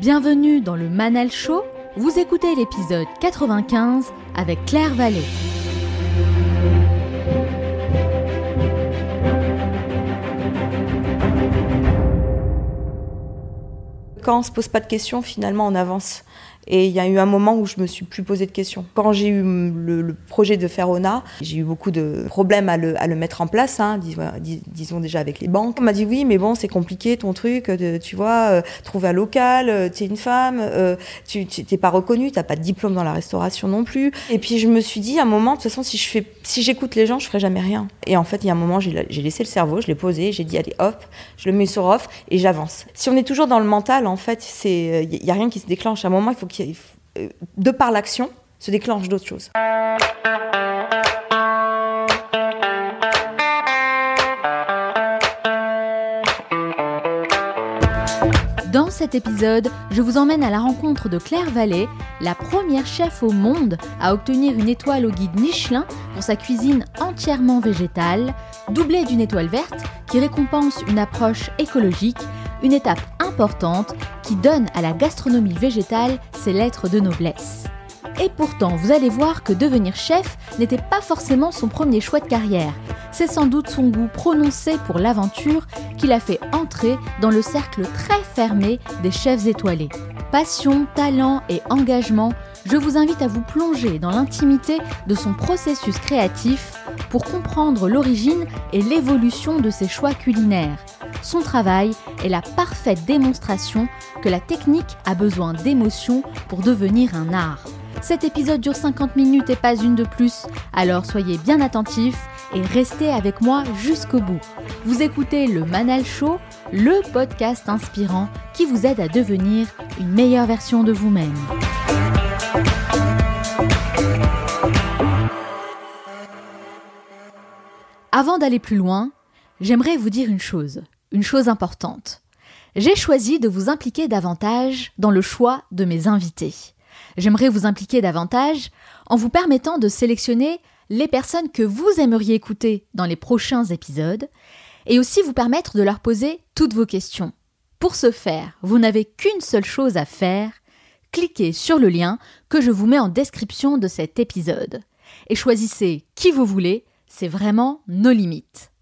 Bienvenue dans le Manal Show. Vous écoutez l'épisode 95 avec Claire Vallée. Quand on se pose pas de questions, finalement, on avance. Et il y a eu un moment où je me suis plus posé de questions. Quand j'ai eu le, projet de faire ONA, j'ai eu beaucoup de problèmes à le, à le mettre en place, hein, disons, déjà avec les banques. On m'a dit oui, mais bon, c'est compliqué ton truc, de, tu vois, euh, trouver un local, euh, tu es une femme, euh, tu t'es pas reconnue, t'as pas de diplôme dans la restauration non plus. Et puis je me suis dit à un moment, de toute façon, si je si j'écoute les gens, je ferai jamais rien. Et en fait, il y a un moment, j'ai laissé le cerveau, je l'ai posé, j'ai dit allez hop, je le mets sur off et j'avance. Si on est toujours dans le mental, en fait, il y a rien qui se déclenche. À un moment, il faut euh, de par l'action, se déclenche d'autres choses. Dans cet épisode, je vous emmène à la rencontre de Claire Vallée, la première chef au monde à obtenir une étoile au guide Michelin pour sa cuisine entièrement végétale, doublée d'une étoile verte qui récompense une approche écologique une étape importante qui donne à la gastronomie végétale ses lettres de noblesse. Et pourtant, vous allez voir que devenir chef n'était pas forcément son premier choix de carrière. C'est sans doute son goût prononcé pour l'aventure qui l'a fait entrer dans le cercle très fermé des chefs étoilés. Passion, talent et engagement, je vous invite à vous plonger dans l'intimité de son processus créatif pour comprendre l'origine et l'évolution de ses choix culinaires son travail est la parfaite démonstration que la technique a besoin d'émotion pour devenir un art. Cet épisode dure 50 minutes et pas une de plus, alors soyez bien attentifs et restez avec moi jusqu'au bout. Vous écoutez le Manal Show, le podcast inspirant qui vous aide à devenir une meilleure version de vous-même. Avant d'aller plus loin, j'aimerais vous dire une chose une chose importante. J'ai choisi de vous impliquer davantage dans le choix de mes invités. J'aimerais vous impliquer davantage en vous permettant de sélectionner les personnes que vous aimeriez écouter dans les prochains épisodes et aussi vous permettre de leur poser toutes vos questions. Pour ce faire, vous n'avez qu'une seule chose à faire, cliquez sur le lien que je vous mets en description de cet épisode et choisissez qui vous voulez, c'est vraiment nos limites.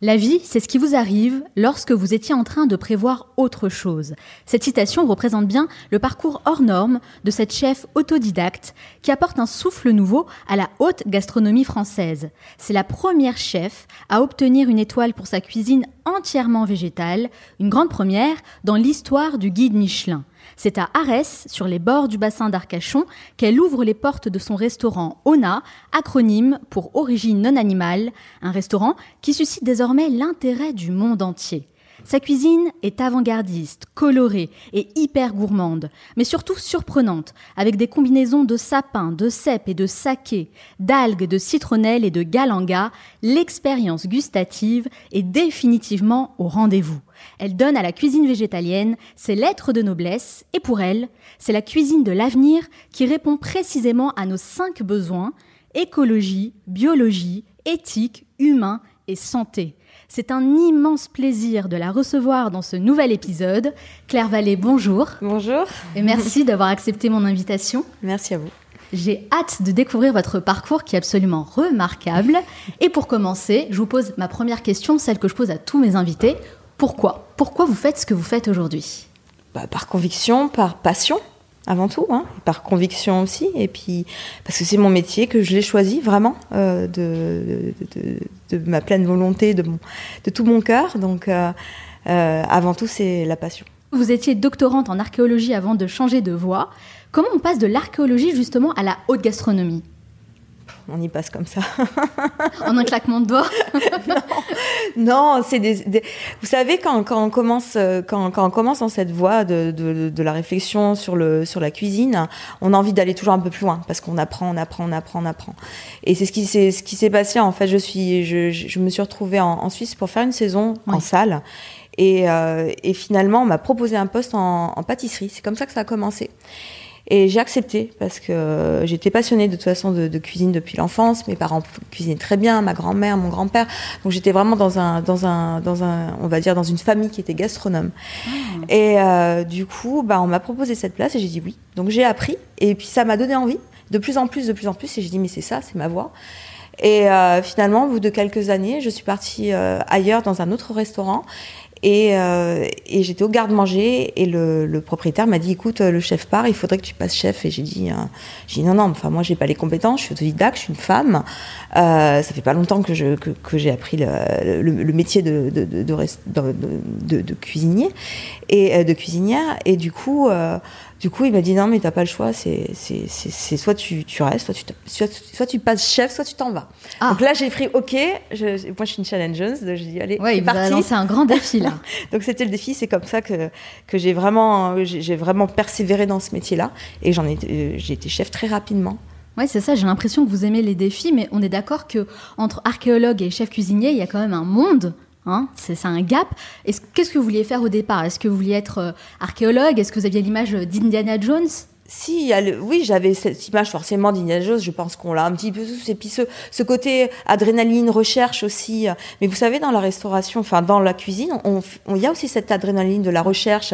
La vie, c'est ce qui vous arrive lorsque vous étiez en train de prévoir autre chose. Cette citation représente bien le parcours hors norme de cette chef autodidacte qui apporte un souffle nouveau à la haute gastronomie française. C'est la première chef à obtenir une étoile pour sa cuisine entièrement végétale, une grande première dans l'histoire du guide Michelin. C'est à Arès, sur les bords du bassin d'Arcachon, qu'elle ouvre les portes de son restaurant ONA, acronyme pour Origine non animale, un restaurant qui suscite désormais l'intérêt du monde entier. Sa cuisine est avant-gardiste, colorée et hyper gourmande, mais surtout surprenante, avec des combinaisons de sapin, de cèpe et de saké, d'algues, de citronnelle et de galanga, l'expérience gustative est définitivement au rendez-vous. Elle donne à la cuisine végétalienne ses lettres de noblesse et pour elle, c'est la cuisine de l'avenir qui répond précisément à nos cinq besoins écologie, biologie, éthique, humain et santé. C'est un immense plaisir de la recevoir dans ce nouvel épisode. Claire Vallée, bonjour. Bonjour. Et merci d'avoir accepté mon invitation. Merci à vous. J'ai hâte de découvrir votre parcours qui est absolument remarquable. Et pour commencer, je vous pose ma première question, celle que je pose à tous mes invités. Pourquoi? Pourquoi vous faites ce que vous faites aujourd'hui? Bah, Par conviction, par passion avant tout, hein, par conviction aussi, et puis parce que c'est mon métier, que je l'ai choisi vraiment euh, de, de, ma pleine volonté, de, mon, de tout mon cœur. Donc euh, euh, avant tout, c'est la passion. Vous étiez doctorante en archéologie avant de changer de voie. Comment on passe de l'archéologie justement à la haute gastronomie? On y passe comme ça. en un claquement de doigts Non, c'est des, Vous savez, quand, on commence, quand, on commence dans cette voie de, la réflexion sur, le, sur la cuisine, on a envie d'aller toujours un peu plus loin parce qu'on apprend, on apprend, on apprend, on apprend. Et c'est ce qui s'est, ce qui s'est passé. En fait, je, suis, je, me suis retrouvée en, Suisse pour faire une saison en salle. Euh, et, finalement, on m'a proposé un poste en, en pâtisserie. C'est comme ça que ça a commencé. Et j'ai accepté parce que j'étais passionnée de toute façon de, cuisine depuis l'enfance. Mes parents cuisinaient très bien, ma grand-mère, mon grand-père. Donc j'étais vraiment dans un, dans un, dans un, on va dire dans une famille qui était gastronome. Ah. Et euh, du coup, bah, on m'a proposé cette place et j'ai dit oui. Donc j'ai appris et puis ça m'a donné envie de plus en plus, de plus en plus. Et j'ai dit mais c'est ça, c'est ma voie. Et euh, finalement, au bout de quelques années, je suis partie euh, ailleurs dans un autre restaurant euh, et, j'étais au garde-manger et le, propriétaire m'a dit écoute, le chef part, il faudrait que tu passes chef. Et j'ai dit, euh, j'ai dit non, non, enfin moi j'ai pas les compétences, je suis autodidacte, je suis une femme. Euh, ça fait pas longtemps que, je, que, j'ai appris le, le, métier de, de, de, de, cuisinier et de cuisinière. Et du coup, du coup, il m'a dit non, mais t'as pas le choix. C'est, c'est, soit tu, tu restes, soit tu, soit, tu passes chef, soit tu t'en vas. Ah. Donc là, j'ai pris OK. Je, moi, je suis une challengeuse. J'ai dit allez, ouais, c'est un grand défi là. donc c'était le défi. C'est comme ça que, que j'ai vraiment, j'ai, vraiment persévéré dans ce métier-là. Et j'en ai, euh, j'ai été chef très rapidement. Oui, c'est ça. J'ai l'impression que vous aimez les défis, mais on est d'accord que entre archéologue et chef cuisinier, il y a quand même un monde Hein, c'est un gap. Qu'est-ce que vous vouliez faire au départ? Est-ce que vous vouliez être euh, archéologue? Est-ce que vous aviez l'image d'Indiana Jones? Si, oui, j'avais cette image forcément d'Indiana Jones. Je pense qu'on l'a un petit peu Et puis ce, ce, côté adrénaline, recherche aussi. Mais vous savez, dans la restauration, enfin dans la cuisine, il y a aussi cette adrénaline de la recherche,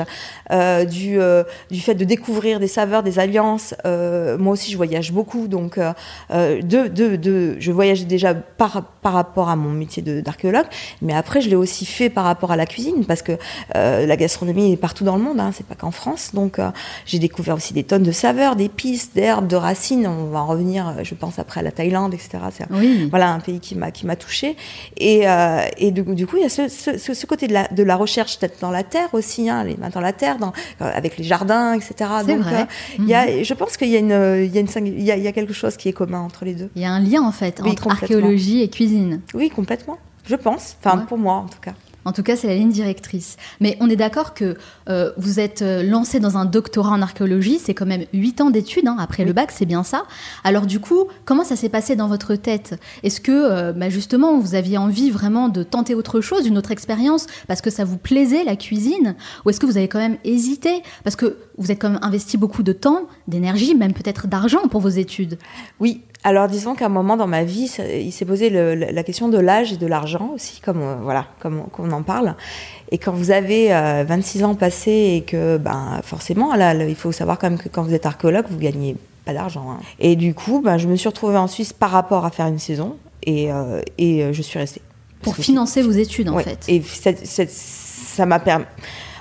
euh, du, euh, du fait de découvrir des saveurs, des alliances. Euh, moi aussi, je voyage beaucoup, donc de, de, de, je voyageais déjà par, par rapport à mon métier d'archéologue, mais après, je l'ai aussi fait par rapport à la cuisine, parce que la gastronomie est partout dans le monde, hein, c'est pas qu'en France. Donc, j'ai découvert aussi des tonnes de saveurs, d'épices, d'herbes, de racines. On va en revenir, euh, je pense, après à la Thaïlande, etc. C'est voilà, un pays qui m'a qui m'a touché. Et, euh, et du, coup, il y a ce, ce, côté de la, de la recherche peut-être dans la terre aussi, hein, les mains dans la terre, dans, euh, avec les jardins, etc. Donc, vrai. y a, mhm. je pense qu'il y a une, il y a une, il y a, il y a quelque chose qui est commun entre les deux. Il y a un lien en fait entre archéologie et cuisine. Oui, complètement. Je pense. Enfin, pour moi en tout cas. En tout cas, c'est la ligne directrice. Mais on est d'accord que euh, vous êtes euh, lancé dans un doctorat en archéologie, c'est quand même 8 ans d'études hein, après le bac, c'est bien ça. Alors du coup, comment ça s'est passé dans votre tête? Est-ce que euh, bah, justement, vous aviez envie vraiment de tenter autre chose, une autre expérience, parce que ça vous plaisait la cuisine? Ou est-ce que vous avez quand même hésité? Parce que vous êtes quand même investi beaucoup de temps, d'énergie, même peut-être d'argent pour vos études. Oui, alors disons qu'à un moment dans ma vie, il s'est posé la question de l'âge et de l'argent aussi, comme euh, voilà, comme on en parle. Et quand vous avez 26 euh, ans passés et que ben forcément là, il faut savoir quand même que quand vous êtes archéologue, vous gagnez pas d'argent. Hein. Et du coup, ben, je me suis retrouvée en Suisse par rapport à faire une saison et, euh, et je suis restée. Pour financer vos études en fait. Et ça m'a permis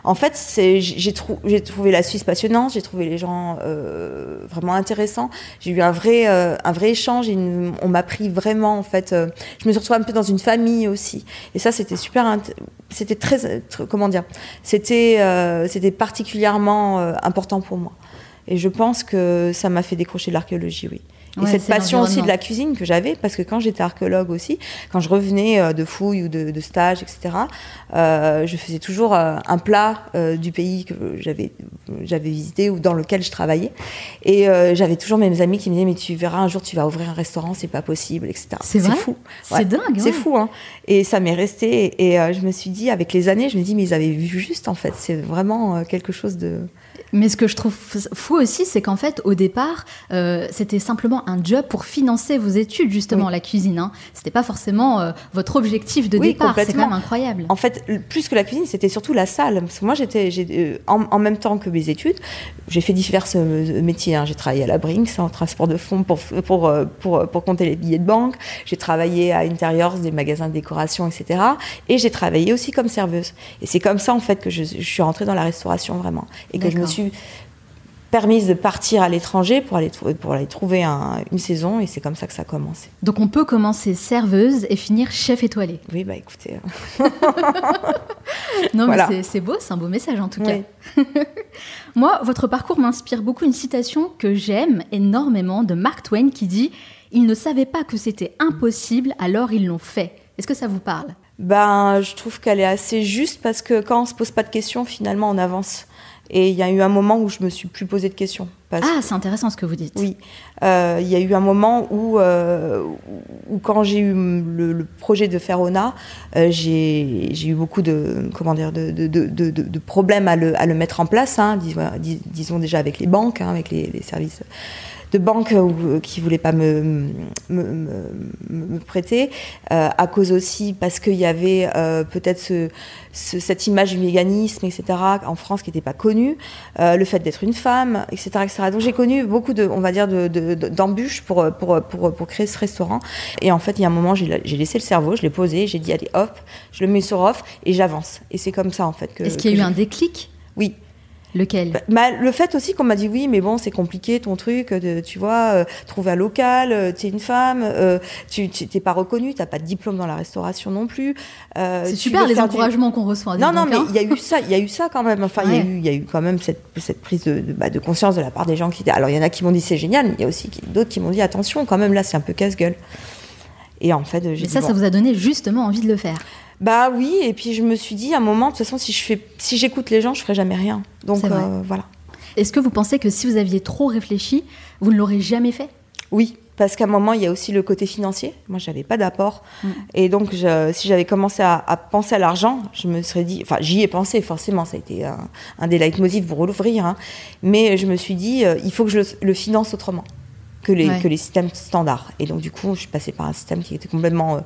en fait, j'ai trouvé la Suisse passionnante, j'ai trouvé les gens euh, vraiment intéressants. J'ai eu un vrai, euh, un vrai échange. on m'a pris vraiment, en fait. Euh, je me suis retrouvée un peu dans une famille aussi. Et ça, c'était super. C'était très, Comment dire C'était c'était particulièrement important pour moi. Et je pense que ça m'a fait décrocher de l'archéologie, oui. Et cette passion aussi de la cuisine que j'avais, parce que quand j'étais archéologue aussi, quand je revenais euh, de fouilles ou de, de stages, etc., euh, je faisais toujours euh, un plat euh, du pays que j'avais j'avais visité ou dans lequel je travaillais. Et j'avais toujours mes amis qui me disaient mais tu verras un jour tu vas ouvrir un restaurant, c'est pas possible, etc. C'est fou. C'est dingue. C'est fou. Hein. Et ça m'est resté. Et je me suis dit avec les années, je me dis mais ils avaient vu juste en fait. C'est vraiment quelque chose de mais ce que je trouve fou aussi, c'est qu'en fait, au départ, euh, c'était simplement un job pour financer vos études, justement, la cuisine. Hein. C'était pas forcément euh, votre objectif de départ. C'est quand même incroyable. En fait, plus que la cuisine, c'était surtout la salle. Parce que moi, j'étais, euh, en, même temps que mes études, j'ai fait divers métiers. Hein. J'ai travaillé à la Brinks en transport de fonds pour, pour, pour, pour compter les billets de banque. J'ai travaillé à Interiors, des magasins de décoration, etc. Et j'ai travaillé aussi comme serveuse. Et c'est comme ça, en fait, que je, je suis rentrée dans la restauration vraiment. Et que je me suis permise de partir à l'étranger pour aller, pour aller trouver une saison et c'est comme ça que ça a commencé. Donc on peut commencer serveuse et finir chef étoilé. Oui, bah écoutez. Hein. non, mais c'est beau, c'est un beau message en tout cas. Moi, votre parcours m'inspire beaucoup une citation que j'aime énormément de Mark Twain qui dit Ils ne savaient pas que c'était impossible, alors ils l'ont fait. Est-ce que ça vous parle? Ben, je trouve qu'elle est assez juste parce que quand on se pose pas de questions, finalement, on avance. Et il y a eu un moment où je me suis plus posé de questions. ah, c'est intéressant ce que vous dites. Oui. Euh, il y a eu un moment où, euh, où quand j'ai eu le, projet de faire ONA, euh, j'ai eu beaucoup de, comment dire, de, de, de, de problèmes à le, à le, mettre en place, hein, disons, déjà avec les banques, hein, avec les, les services de banques euh, qui ne voulaient pas me, me, prêter, euh, à cause aussi parce qu'il y avait euh, peut-être ce, cette image du mécanisme, etc., en France qui n'était pas connue, le fait d'être une femme, etc. etc. Donc j'ai connu beaucoup de, on va dire, d'embûches de, pour, pour, pour, pour, créer ce restaurant. Et en fait, il y a un moment, j'ai laissé le cerveau, je l'ai posé, j'ai dit, allez, hop, je le mets sur off et j'avance. Et c'est comme ça, en fait. Est-ce qu'il y a eu un déclic? Oui, Lequel? Bah, bah, Le fait aussi qu'on m'a dit oui, mais bon, c'est compliqué ton truc, de, tu vois, euh, trouver un local, euh, tu es une femme, euh, tu n'es pas reconnue, tu n'as pas de diplôme dans la restauration non plus. c'est super les encouragements qu'on reçoit. Non, non, mais il y a eu ça, il y a eu ça quand même. Enfin, il y, a eu, y a eu quand même cette, cette prise de, de, bah, de, conscience de la part des gens qui. Alors, il y en a qui m'ont dit c'est génial, mais il y a aussi d'autres qui m'ont dit attention, quand même là, c'est un peu casse-gueule. Et en fait, j'ai. Mais ça, ça vous a donné justement envie de le faire. Bah oui, et puis je me suis dit à un moment, de toute façon, si je fais, si j'écoute les gens, je ferai jamais rien. Donc voilà. Est-ce que vous pensez que si vous aviez trop réfléchi, vous ne l'aurez jamais fait? Oui, parce qu'à un moment, il y a aussi le côté financier. Moi, je n'avais pas d'apport. Mm. Et donc, si j'avais commencé à, penser à l'argent, je me serais dit, enfin, j'y ai pensé forcément, ça a été un, un des leitmotifs pour l'ouvrir. Hein. Mais je me suis dit, euh, il faut que je le, finance autrement que les, que les systèmes standards. Et donc, du coup, je suis passée par un système qui était complètement euh,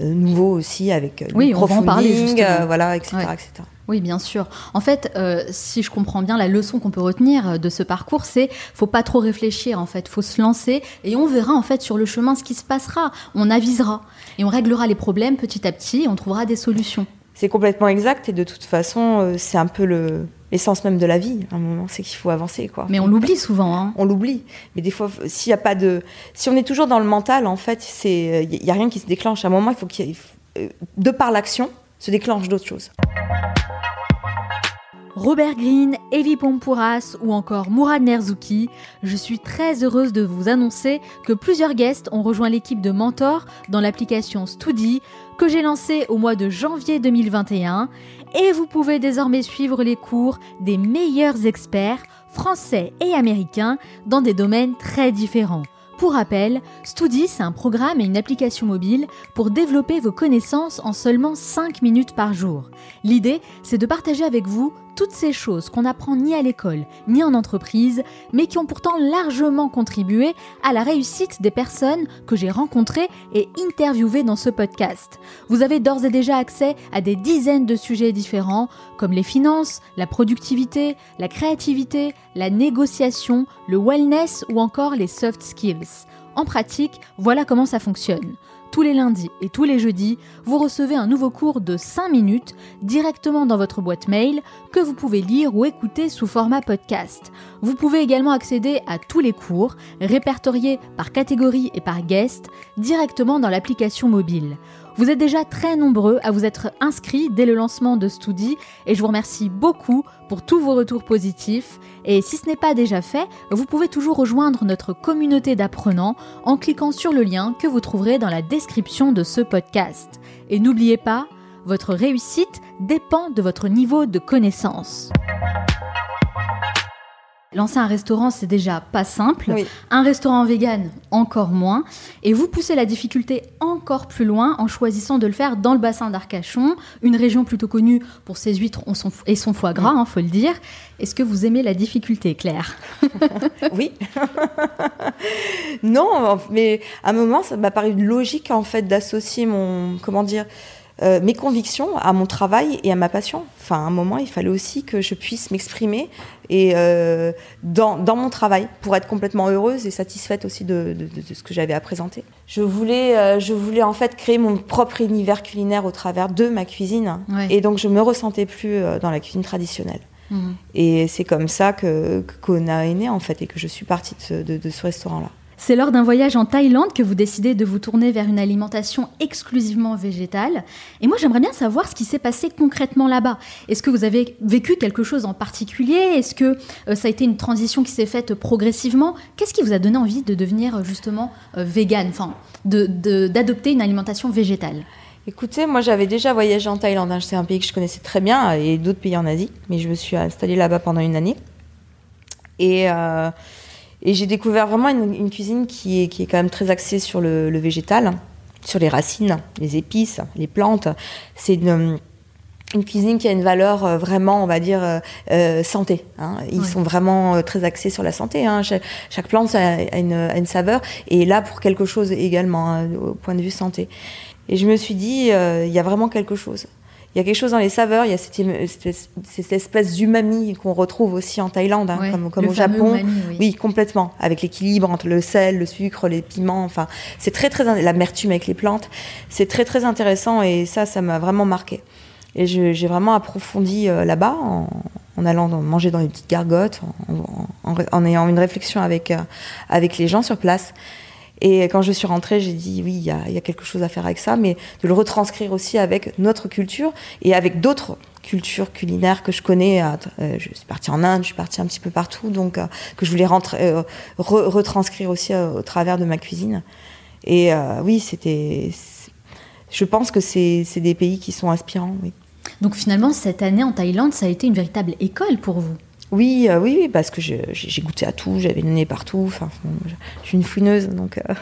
euh, nouveau aussi, avec oui, on va en parler, voilà, etc., etc. Oui, bien sûr. En fait, euh, si je comprends bien, la leçon qu'on peut retenir euh, de ce parcours, c'est faut pas trop réfléchir. En fait, faut se lancer et on verra en fait sur le chemin ce qui se passera. On avisera et on réglera les problèmes petit à petit. Et on trouvera des solutions. C'est complètement exact et de toute façon, euh, c'est un peu le l'essence même de la vie. À un moment, c'est qu'il faut avancer, quoi. Mais on l'oublie souvent. Hein. On l'oublie. Mais des fois, s'il y a pas de, si on est toujours dans le mental, en fait, c'est, il y a rien qui se déclenche. À un moment, il faut qu'il, de par l'action, se déclenche d'autres choses. Robert Green, Evi Pompouras ou encore Mourad Nerzouki, je suis très heureuse de vous annoncer que plusieurs guests ont rejoint l'équipe de Mentor dans l'application Studi que j'ai lancée au mois de janvier 2021 et vous pouvez désormais suivre les cours des meilleurs experts français et américains dans des domaines très différents. Pour rappel, Studi, c'est un programme et une application mobile pour développer vos connaissances en seulement 5 minutes par jour. L'idée, c'est de partager avec vous toutes ces choses qu'on n'apprend ni à l'école ni en entreprise, mais qui ont pourtant largement contribué à la réussite des personnes que j'ai rencontrées et interviewées dans ce podcast. Vous avez d'ores et déjà accès à des dizaines de sujets différents, comme les finances, la productivité, la créativité, la négociation, le wellness ou encore les soft skills. En pratique, voilà comment ça fonctionne tous les lundis et tous les jeudis, vous recevez un nouveau cours de 5 minutes directement dans votre boîte mail que vous pouvez lire ou écouter sous format podcast. Vous pouvez également accéder à tous les cours, répertoriés par catégorie et par guest, directement dans l'application mobile. Vous êtes déjà très nombreux à vous être inscrits dès le lancement de Studi et je vous remercie beaucoup pour tous vos retours positifs. Et si ce n'est pas déjà fait, vous pouvez toujours rejoindre notre communauté d'apprenants en cliquant sur le lien que vous trouverez dans la description de ce podcast. Et n'oubliez pas, votre réussite dépend de votre niveau de connaissance. Lancer un restaurant, c'est déjà pas simple. Un restaurant vegan, encore moins. Et vous poussez la difficulté encore plus loin en choisissant de le faire dans le bassin d'Arcachon, une région plutôt connue pour ses huîtres et son foie gras, il hein, faut le dire. Est-ce que vous aimez la difficulté, Claire Oui. non, mais à un moment, ça m'a paru logique en fait d'associer mon, comment dire, euh, mes convictions à mon travail et à ma passion. Enfin, à un moment, il fallait aussi que je puisse m'exprimer et euh, dans, dans, mon travail pour être complètement heureuse et satisfaite aussi de, de, ce que j'avais à présenter. Je voulais, euh, je voulais en fait créer mon propre univers culinaire au travers de ma cuisine et donc je me ressentais plus dans la cuisine traditionnelle. Mhm. Et c'est comme ça que Kona est né en fait et que je suis partie de ce restaurant-là. C'est lors d'un voyage en Thaïlande que vous décidez de vous tourner vers une alimentation exclusivement végétale. Et moi, j'aimerais bien savoir ce qui s'est passé concrètement là-bas. Est-ce que vous avez vécu quelque chose en particulier? Est-ce que euh, ça a été une transition qui s'est faite progressivement? Qu'est-ce qui vous a donné envie de devenir euh, justement euh, vegan, enfin, d'adopter une alimentation végétale Écoutez, moi j'avais déjà voyagé en Thaïlande. Hein. C'est un pays que je connaissais très bien et d'autres pays en Asie. Mais je me suis installée là-bas pendant une année. Et, euh, et j'ai découvert vraiment une, cuisine qui est, qui est quand même très axée sur le, végétal, sur les racines, les épices, les plantes. C'est une, une, cuisine qui a une valeur euh, vraiment, on va dire, euh, santé. Hein. Ils sont vraiment très axés sur la santé. Hein. Chaque, plante a une, a une, saveur et là pour quelque chose également, hein, au point de vue santé. Et je me suis dit, il y a vraiment quelque chose il y a quelque chose dans les saveurs, il y a cette, espèce d'umami qu'on retrouve aussi en Thaïlande, hein, comme, au Japon. oui. complètement. Avec l'équilibre entre le sel, le sucre, les piments. Enfin, c'est très, très. L'amertume avec les plantes. C'est très, très intéressant et ça, ça m'a vraiment marqué. Et j'ai vraiment approfondi euh, là-bas en, allant manger dans les petites gargotes, en, ayant une réflexion avec, euh, avec les gens sur place. Et quand je suis rentrée, j'ai dit oui, il y, a, quelque chose à faire avec ça, mais de le retranscrire aussi avec notre culture et avec d'autres cultures culinaires que je connais. Euh, je suis partie en Inde, je suis partie un petit peu partout, donc euh, que je voulais euh, retranscrire aussi au travers de ma cuisine. Et oui, c'était. Je pense que c'est des pays qui sont inspirants. Oui. Donc finalement, cette année en Thaïlande, ça a été une véritable école pour vous? Oui, euh, oui, oui, parce que j'ai goûté à tout, j'avais le nez partout. Enfin, je suis une fouineuse, donc euh,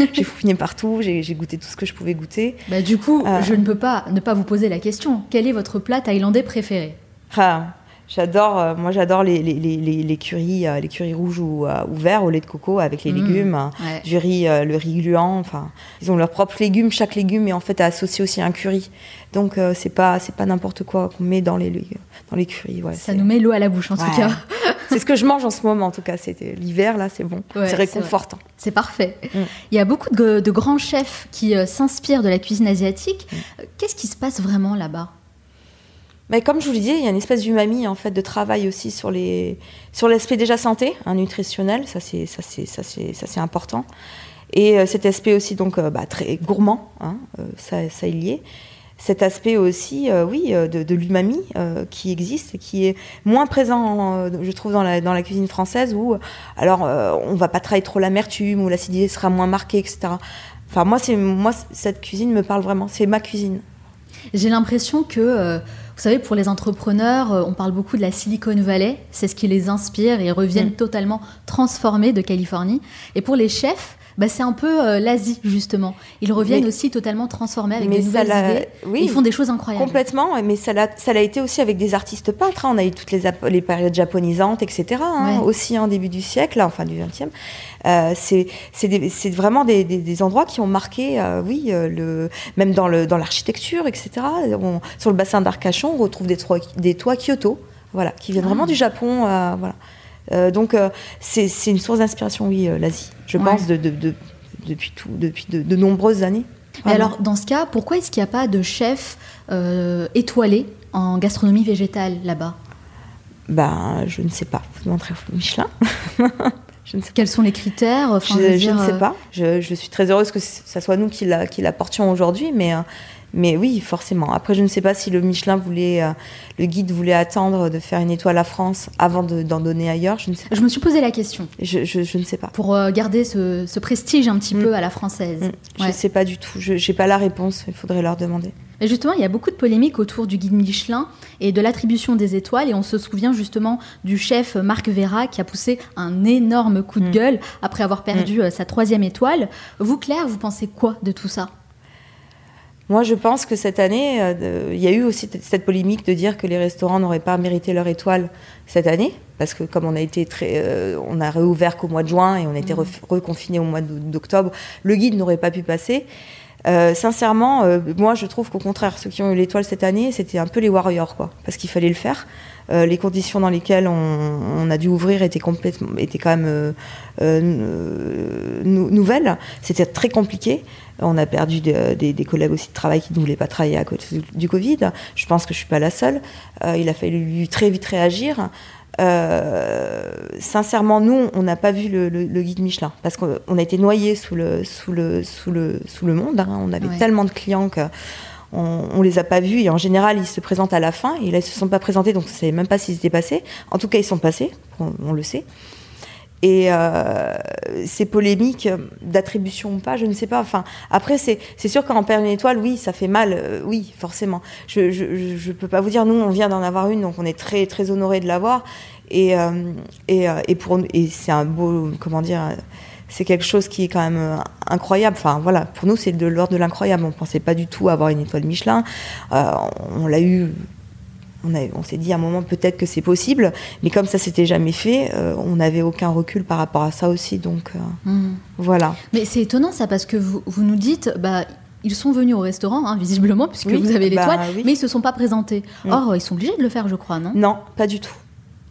j'ai fouiné partout, j'ai goûté tout ce que je pouvais goûter. Bah, du coup, euh. je ne peux pas ne pas vous poser la question. Quel est votre plat thaïlandais préféré? Ah, J'adore, moi j'adore les, les, les, les, curries, les curries rouges ou, ou verts au lait de coco avec les mmh, légumes, du riz, le riz gluant. Enfin, ils ont leurs propres légumes. Chaque légume est en fait associé aussi à un curry. Donc c'est pas c'est pas n'importe quoi qu'on met dans les dans les curries. Ouais, ça nous met l'eau à la bouche en tout cas. c'est ce que je mange en ce moment en tout cas. C'était l'hiver là, c'est bon, c'est réconfortant. C'est parfait. Mm. Il y a beaucoup de, grands chefs qui euh, s'inspirent de la cuisine asiatique. Mm. Euh, qu'est-ce qui se passe vraiment là-bas? Mais comme je vous le disais, il y a une espèce d'umami en fait de travail aussi sur les sur l'aspect déjà santé, nutritionnel, ça c'est ça c'est ça c'est ça c'est important. Et euh, cet aspect aussi donc bah, très gourmand, hein, ça ça est lié cet aspect aussi, euh, oui, euh, de, l'umami euh, qui existe, qui est moins présent, je trouve, dans la, dans la cuisine française, où, alors, on va pas travailler trop l'amertume, ou l'acidité sera moins marquée, etc. Enfin, moi, c'est moi, cette cuisine me parle vraiment. C'est ma cuisine. J'ai l'impression que, vous savez, pour les entrepreneurs, on parle beaucoup de la Silicon Valley. C'est ce qui les inspire et ils reviennent mm. totalement transformés de Californie. Et pour les chefs, bah, c'est un peu euh, l'Asie justement. Ils reviennent aussi totalement transformés avec des nouvelles idées. Oui, ils font des choses incroyables. Complètement, mais ça l'a, été aussi avec des artistes peintres. Hein. On a eu toutes les, les périodes japonisantes, etc. Hein, aussi en début du siècle, enfin du XXe. Euh, c'est, vraiment des, des, endroits qui ont marqué, euh, oui, euh, le, même dans, le, dans l'architecture, etc. sur le bassin d'Arcachon, on retrouve des toits, des toits Kyoto, voilà, qui viennent ah. vraiment du Japon, voilà. Euh, donc euh, c'est une source d'inspiration, oui, euh, l'Asie. Je pense de, depuis, tout, depuis de, nombreuses années. Mais alors, dans ce cas, pourquoi est-ce qu'il n'y a pas de chef étoilé en gastronomie végétale là-bas? Ben, je ne sais pas. Vous demanderez Michelin. je ne sais Quels sont les critères Je, ne sais pas. Je, suis très heureuse que ce soit nous qui l'apportions aujourd'hui, mais mais oui, forcément. Après, je ne sais pas si le Michelin voulait, euh, le guide voulait attendre de faire une étoile à France avant d'en donner ailleurs. Je, ne sais je me suis posé la question. Je, je, ne sais pas. Pour euh, garder ce, ce, prestige un petit mm. peu à la française. Mm. Je ne sais pas du tout. Je n'ai pas la réponse. Il faudrait leur demander. Mais justement, il y a beaucoup de polémiques autour du guide Michelin et de l'attribution des étoiles. Et on se souvient justement du chef Marc Vera qui a poussé un énorme coup de mm. gueule après avoir perdu euh, sa troisième étoile. Vous, Claire, vous pensez quoi de tout ça? Moi, je pense que cette année, euh, il y a eu aussi cette polémique de dire que les restaurants n'auraient pas mérité leur étoile cette année, parce que comme on a été très, euh, on a réouvert qu'au mois de juin et on a été mmh. reconfiné au mois d'octobre, le guide n'aurait pas pu passer. Euh, sincèrement, moi, je trouve qu'au contraire, ceux qui ont eu l'étoile cette année, c'était un peu les warriors, quoi, parce qu'il fallait le faire. Les conditions dans lesquelles on, a dû ouvrir étaient complètement, étaient quand même nouvelles. C'était très compliqué. On a perdu des, collègues aussi de travail qui ne voulaient pas travailler à cause du Covid. Je pense que je ne suis pas la seule. Euh, il a fallu très vite réagir. Euh, sincèrement, nous, on n'a pas vu le, guide Michelin parce qu'on a été noyés sous le, sous le, sous le, sous le monde. Hein. On avait tellement de clients qu'on on les a pas vus et en général ils se présentent à la fin et là ils se sont pas présentés donc on ne savait même pas s'ils étaient passés. En tout cas ils sont passés, on le sait. Et euh, ces polémiques d'attribution ou pas, je ne sais pas. Enfin, après, c'est sûr qu'en perdre une étoile, oui, ça fait mal, euh, oui, forcément. Je ne peux pas vous dire, nous, on vient d'en avoir une, donc on est très, très honoré de l'avoir. Et, euh, et, et, pour, et c'est un beau, comment dire, c'est quelque chose qui est quand même incroyable. Enfin, voilà, pour nous, c'est de l'ordre de l'incroyable. On ne pensait pas du tout avoir une étoile Michelin. on l'a eu on, s'est dit à un moment peut-être que c'est possible, mais comme ça s'était jamais fait, euh, on n'avait aucun recul par rapport à ça aussi. Donc euh, hmm. voilà. Mais c'est étonnant ça parce que vous, nous dites, bah, ils sont venus au restaurant, hein, visiblement, puisque vous avez l'étoile, bah mais ils se sont pas présentés. Hmm. Or, ils sont obligés de le faire, je crois, non? Non, pas du tout.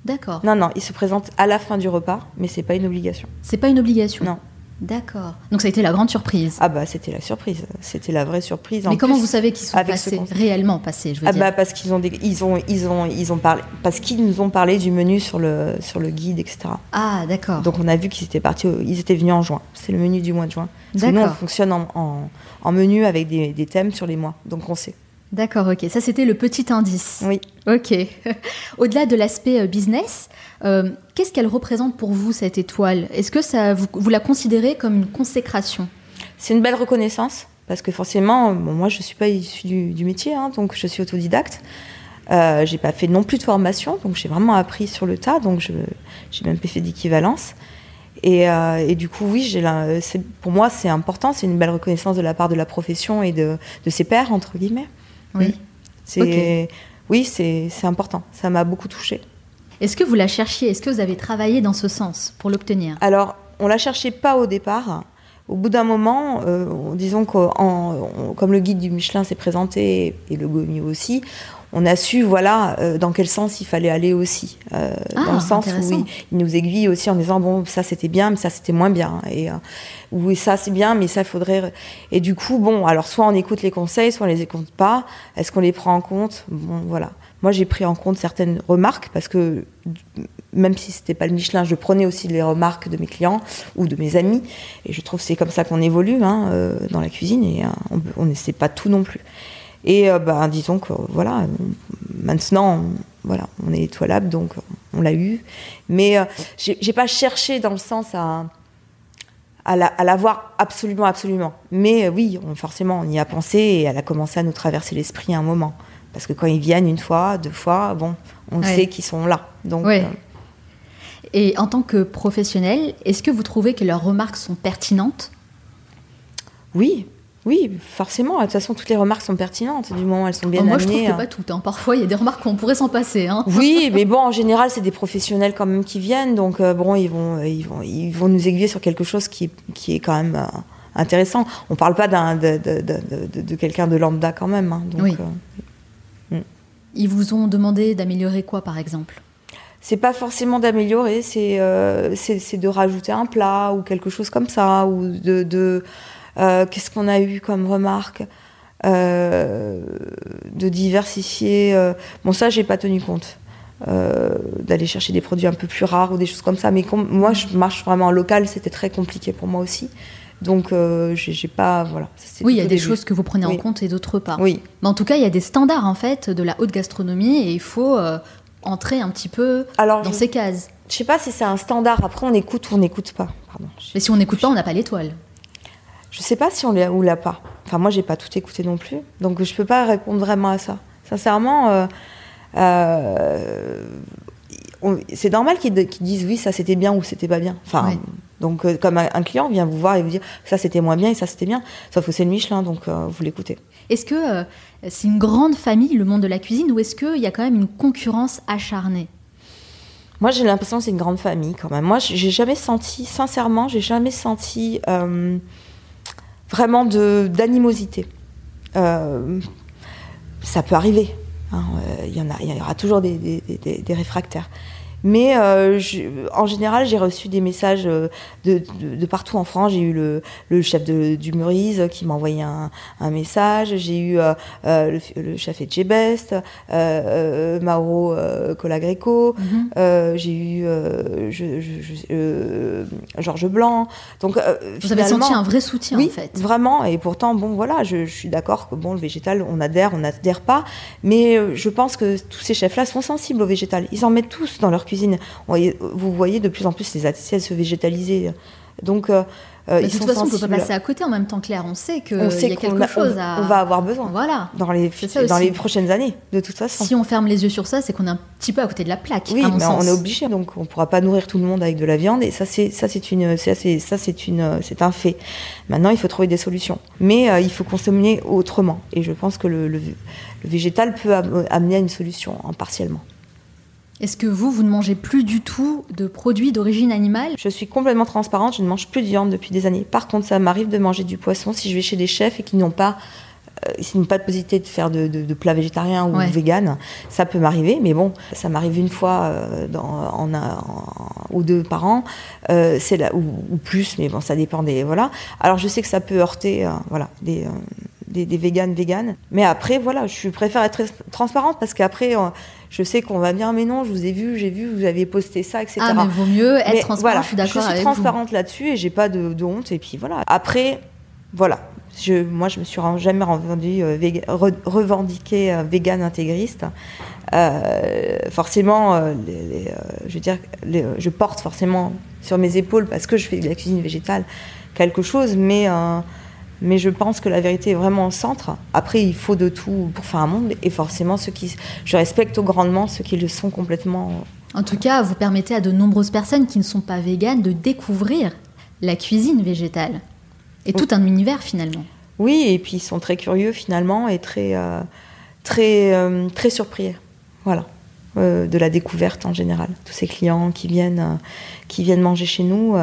D'accord. Non, non, ils se présentent à la fin du repas, mais c'est pas une obligation. C'est pas une obligation. Non. D'accord. Donc ça a été la grande surprise. Ah bah c'était la surprise, c'était la vraie surprise. Mais comment vous savez qu'ils sont passés, réellement passés, je veux ah bah parce qu'ils ont, ils ont, ils ont, ils ont parlé, parce qu'ils nous ont parlé du menu sur le, sur le guide, etc. Ah d'accord. Donc on a vu qu'ils étaient partis, ils étaient venus en juin. C'est le menu du mois de juin. Parce nous on fonctionne en, en, menu avec des, des thèmes sur les mois, donc on sait. D'accord, ok. Ça, c'était le petit indice. Oui. Ok. Au-delà de l'aspect euh, business, euh, qu'est-ce qu'elle représente pour vous, cette étoile? Est-ce que ça, vous, la considérez comme une consécration? C'est une belle reconnaissance, parce que forcément, moi, je ne suis pas issue du, métier, hein, donc je suis autodidacte. Euh, j'ai pas fait non plus de formation, donc j'ai vraiment appris sur le tas, donc je j'ai même pas fait d'équivalence. Et, euh, et, du coup, oui, pour moi, c'est important, c'est une belle reconnaissance de la part de la profession et de, de ses pairs, entre guillemets. Oui. C'est, Oui, c'est important. Ça m'a beaucoup touchée. Est-ce que vous la cherchiez? Est-ce que vous avez travaillé dans ce sens pour l'obtenir? Alors, on la cherchait pas au départ. Au bout d'un moment, euh, disons que comme le guide du Michelin s'est présenté et le Gomi aussi, on a su voilà euh, dans quel sens il fallait aller aussi. Euh, ah, dans le sens où il, nous aiguille aussi en disant bon ça c'était bien mais ça c'était moins bien. Et euh, oui ça c'est bien mais ça faudrait et du coup bon alors soit on écoute les conseils soit on les écoute pas. Est-ce qu'on les prend en compte? Bon voilà. Moi j'ai pris en compte certaines remarques parce que même si c'était pas le Michelin je prenais aussi les remarques de mes clients ou de mes amis. Et je trouve c'est comme ça qu'on évolue hein, dans la cuisine et on ne sait pas tout non plus et euh, bah, disons que voilà, maintenant, voilà, on est étoilable, donc on l'a eu. Mais euh, j'ai pas cherché dans le sens à, à l'avoir la, absolument, absolument. Mais euh, oui, on, forcément, on y a pensé et elle a commencé à nous traverser l'esprit à un moment. Parce que quand ils viennent une fois, deux fois, bon, on sait qu'ils sont là. Donc, Et en tant que professionnel, est-ce que vous trouvez que leurs remarques sont pertinentes? Oui, oui, forcément. De toute façon, toutes les remarques sont pertinentes du moment où elles sont bien oh, moi, amenées. Moi, je trouve que pas toutes. Hein. Parfois, il y a des remarques qu'on pourrait s'en passer. Hein. Oui, mais bon, en général, c'est des professionnels quand même qui viennent, donc euh, bon, ils vont, euh, ils vont, ils vont nous aiguiller sur quelque chose qui, qui est quand même euh, intéressant. On parle pas de, de, de, de quelqu'un de lambda quand même. Hein, donc, oui. Hmm. Ils vous ont demandé d'améliorer quoi, par exemple? C'est pas forcément d'améliorer, c'est, c'est, de rajouter un plat ou quelque chose comme ça, ou de euh, qu'est-ce qu'on a eu comme remarque euh, De diversifier. Euh, bon, ça, j'ai pas tenu compte. d'aller chercher des produits un peu plus rares ou des choses comme ça. Mais moi, je marche vraiment en local, c'était très compliqué pour moi aussi. Donc, j'ai pas. Voilà, oui, il y a des choses que vous prenez en compte et d'autres pas. Oui. Mais en tout cas, il y a des standards, en fait, de la haute gastronomie et il faut entrer un petit peu dans ces cases. Je sais pas si c'est un standard. Après, on écoute ou on n'écoute pas. Pardon. Mais si on n'écoute pas, on n'a pas l'étoile. Je sais pas si on l'a ou l'a pas. Enfin, moi, j'ai pas tout écouté non plus, donc je peux pas répondre vraiment à ça. Sincèrement, euh, euh, c'est normal qu'ils disent oui, ça c'était bien ou c'était pas bien. Enfin, donc euh, comme un, client vient vous voir et vous dire ça c'était moins bien et ça c'était bien. Sauf que c'est le Michelin, donc vous l'écoutez. Est-ce que c'est une grande famille, le monde de la cuisine, ou est-ce qu'il y a quand même une concurrence acharnée? Moi, j'ai l'impression que c'est une grande famille quand même. Moi, j'ai jamais senti, sincèrement, j'ai jamais senti vraiment d'animosité. Euh, ça peut arriver. Hein, euh, il y, y aura toujours des réfractaires. Mais euh, en général, j'ai reçu des messages euh, de, de, partout en France. J'ai eu le, le chef de, du Murise qui m'a envoyé un, un, message. J'ai eu euh, le, le, chef Etchebest, euh, Mauro Colagreco. Mhm. j'ai eu Georges Blanc. Donc, Vous avez senti un vrai soutien, oui, en fait. vraiment. Et pourtant, bon, voilà, je, je suis d'accord que bon, le végétal, on adhère, on n'adhère pas. Mais je pense que tous ces chefs-là sont sensibles au végétal. Ils en mettent tous dans leur cuisine. vous voyez de plus en plus les assiettes se végétaliser. Donc, euh, euh, de toute façon, on ne peut pas passer à côté en même temps, Claire. On sait qu'il y a quelque chose à... On va avoir besoin. Voilà. Dans les, dans les prochaines années, de toute façon. Si on ferme les yeux sur ça, c'est qu'on est un petit peu à côté de la plaque. Oui, mais on est obligé. Donc, on ne pourra pas nourrir tout le monde avec de la viande. Et ça, c'est ça, c'est une, ça, c'est une, c'est un fait. Maintenant, il faut trouver des solutions. Mais euh, il faut consommer autrement. Et je pense que le, le végétal peut amener à une solution, hein, partiellement. Est-ce que vous, vous ne mangez plus du tout de produits d'origine animale? Je suis complètement transparente, je ne mange plus de viande depuis des années. Par contre, ça m'arrive de manger du poisson si je vais chez des chefs et qui n'ont pas euh, pas de possibilité de faire de, plats végétariens ou véganes, ça peut m'arriver, mais bon, ça m'arrive une fois euh, dans, en, ou deux par an, euh, c'est là ou, plus, mais bon, ça dépend des voilà. Alors je sais que ça peut heurter, voilà, des, des, des véganes véganes, mais après voilà, je préfère être transparente parce qu'après je sais qu'on va bien, mais non, je vous ai vu, j'ai vu, vous avez posté ça, etc. Ah, mais vaut mieux être transparente, je suis d'accord Je suis transparente là-dessus et j'ai pas de, honte. Et puis voilà. Après, voilà. Je, moi, je me suis jamais revendu, euh, revendiquée euh, vegan intégriste. Euh, forcément, euh, je veux dire, je porte forcément sur mes épaules parce que je fais de la cuisine végétale quelque chose, mais mais je pense que la vérité est vraiment au centre. Après, il faut de tout pour faire un monde, et forcément, ceux qui, je respecte grandement ceux qui le sont complètement. En tout cas, vous permettez à de nombreuses personnes qui ne sont pas véganes de découvrir la cuisine végétale et tout un univers finalement. Oui, et puis ils sont très curieux finalement et très, euh, très, euh, très surpris. Voilà. Euh, de la découverte en général. Tous ces clients qui viennent, qui viennent manger chez nous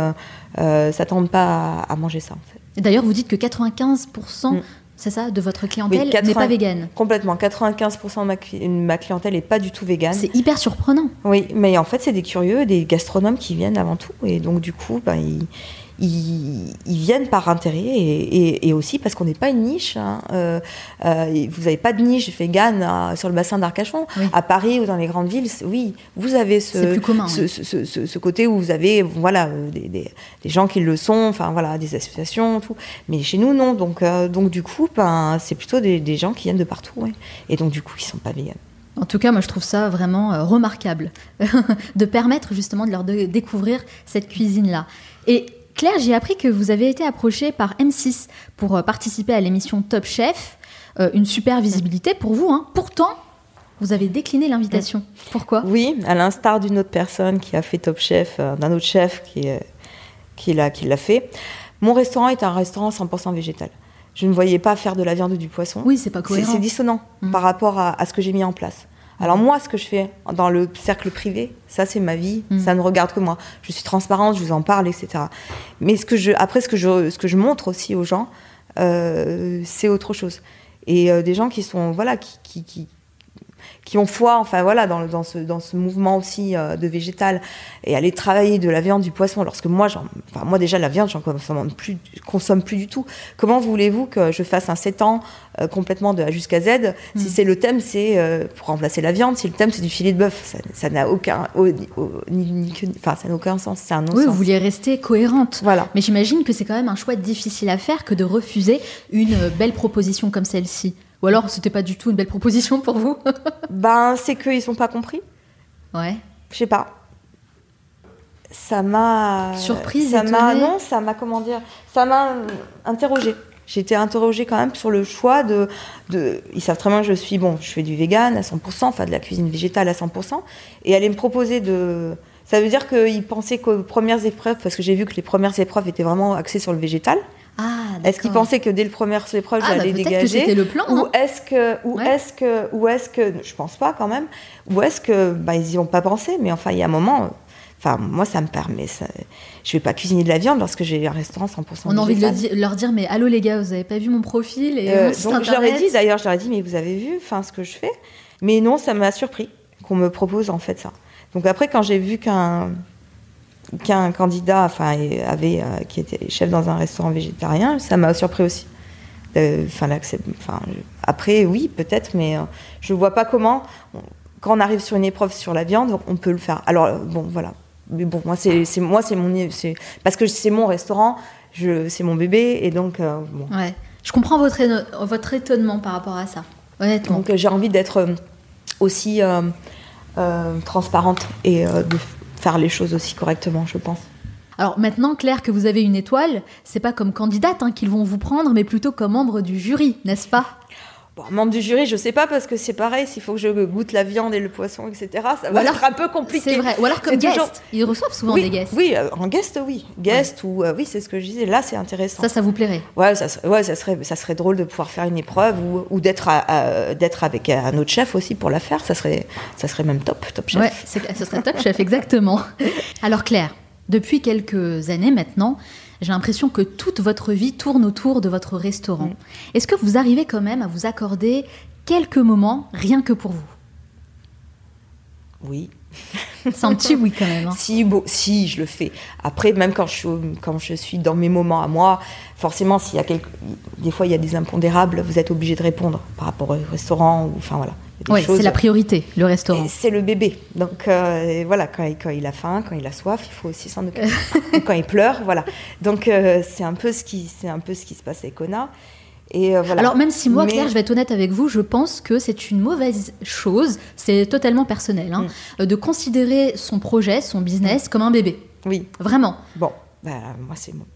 s'attendent pas à, à, manger ça en fait. D'ailleurs, vous dites que 95%, mm. c'est ça, de votre clientèle n'est pas végane. Complètement. 95% de ma, clientèle n'est pas du tout végane. C'est hyper surprenant. Oui, mais en fait, c'est des curieux, des gastronomes qui viennent avant tout. Et donc, du coup, ben, ils, ils, viennent par intérêt et, aussi parce qu'on n'est pas une niche. Hein. Euh, euh, vous n'avez pas de niche vegan euh, sur le bassin d'Arcachon. À Paris ou dans les grandes villes, oui, vous avez ce, ce, côté où vous avez voilà, des, gens qui le sont, enfin voilà, des associations, tout. Mais chez nous, non. Donc, donc du coup, ben, c'est plutôt des, gens qui viennent de partout. Et donc, du coup, ils ne sont pas véganes. En tout cas, moi, je trouve ça vraiment remarquable de permettre justement de leur découvrir cette cuisine-là. Et Claire, j'ai appris que vous avez été approchée par M6 pour euh, participer à l'émission Top Chef. Euh, une super visibilité pour vous. Hein. Pourtant, vous avez décliné l'invitation. Pourquoi? Oui, à l'instar d'une autre personne qui a fait Top Chef, euh, d'un autre chef qui, qui l'a fait. Mon restaurant est un restaurant 100% végétal. Je ne voyais pas faire de la viande ou du poisson. Oui, c'est pas cohérent. C'est dissonant mmh. par rapport à, ce que j'ai mis en place. Alors moi, ce que je fais dans le cercle privé, ça c'est ma vie, mm. ça ne regarde que moi. Je suis transparente, je vous en parle, etc. Mais ce que je, après, ce que je, ce que je montre aussi aux gens, euh, c'est autre chose. Et euh, des gens qui sont, voilà, qui, qui, qui ont foi, enfin voilà, dans, dans, ce, dans ce mouvement aussi euh, de végétal, et aller travailler de la viande, du poisson, lorsque moi, enfin, moi déjà la viande, j'en consomme plus, consomme plus du tout. Comment voulez-vous que je fasse un 7 ans euh, complètement de A jusqu'à Z si mm. c'est le thème, c'est euh, pour remplacer la viande, si le thème c'est du filet de bœuf, ça n'a aucun, enfin ça n'a aucun sens, c'est un non-sens. Oui, vous vouliez rester cohérente. Voilà. Mais j'imagine que c'est quand même un choix difficile à faire que de refuser une belle proposition comme celle-ci. Ou alors, c'était pas du tout une belle proposition pour vous Ben, c'est qu'ils sont pas compris. Ouais. Je sais pas. Ça m'a. Surprise, ça m'a Non, ça m'a, comment dire Ça m'a interrogée. J'ai été interrogée quand même sur le choix de, de. Ils savent très bien que je suis. Bon, je fais du vegan à 100%, enfin de la cuisine végétale à 100%. Et aller me proposer de. Ça veut dire qu'ils pensaient qu'aux premières épreuves, parce que j'ai vu que les premières épreuves étaient vraiment axées sur le végétal. Ah, est-ce qu'ils pensaient que dès le premier épreuve, ah, j'allais bah, dégager c'était le plan. Ou hein. est-ce que, ou est-ce que, ou est-ce que, je pense pas quand même. Ou est-ce que, bah, ils y ont pas pensé. Mais enfin, il y a un moment. Enfin, moi, ça me permet. Ça... Je vais pas cuisiner de la viande lorsque j'ai un restaurant 100% On a envie de leur dire, mais allô les gars, vous avez pas vu mon profil et euh, Donc, je leur ai dit, d'ailleurs, je leur ai dit, mais vous avez vu, enfin, ce que je fais? Mais non, ça m'a surpris qu'on me propose en fait ça. Donc après, quand j'ai vu qu'un qu'un candidat enfin, avait, euh, qui était chef dans un restaurant végétarien, ça m'a surpris aussi. Euh, enfin, enfin, après, oui, peut-être, mais euh, je ne vois pas comment, quand on arrive sur une épreuve sur la viande, on peut le faire. Alors, bon, voilà. Mais bon, moi, c'est moi, c'est mon, parce que c'est mon restaurant, c'est mon bébé, et donc. bon. Ouais. Je comprends votre, votre étonnement par rapport à ça, honnêtement. Donc, j'ai envie d'être aussi transparente et de faire les choses aussi correctement, je pense. Alors maintenant, Claire, que vous avez une étoile, c'est pas comme candidate hein, qu'ils vont vous prendre, mais plutôt comme membre du jury, n'est-ce pas? Bon, membre du jury, je sais pas parce que c'est pareil, s'il faut que je goûte la viande et le poisson, etc., ça va être un peu compliqué. C'est vrai. Ou alors comme guest. Ils reçoivent souvent des guests. Oui, euh, en guest, oui. Guest ou euh, oui, c'est ce que je disais. Là, c'est intéressant. Ça, ça vous plairait Ouais, ça, ouais, ça serait, ça serait drôle de pouvoir faire une épreuve ou, d'être, d'être avec un autre chef aussi pour la faire. Ça serait, ça serait même top, top chef. Ouais, ça serait top chef, exactement. Alors Claire, depuis quelques années maintenant, j'ai l'impression que toute votre vie tourne autour de votre restaurant. Mm. Est-ce que vous arrivez quand même à vous accorder quelques moments rien que pour vous? Oui. C'est un petit oui quand même. Hein. Si, si, je le fais. Après, même quand je, suis, quand je suis dans mes moments à moi, forcément, s'il y a des fois il y a des impondérables, vous êtes obligé de répondre par rapport au restaurant. Ou, enfin voilà. Oui, c'est la priorité, le restaurant. C'est le bébé. Donc euh, voilà, quand il, quand il, a faim, quand il a soif, il faut aussi s'en occuper. quand il pleure, voilà. Donc euh, c'est un peu ce qui, un peu ce qui se passe avec Ona. Et euh, voilà. Alors même si moi, Claire, je vais être honnête avec vous, je pense que c'est une mauvaise chose, c'est totalement personnel, hein, mm. de considérer son projet, son business comme un bébé. Oui. Vraiment. Bon, bah, moi c'est mon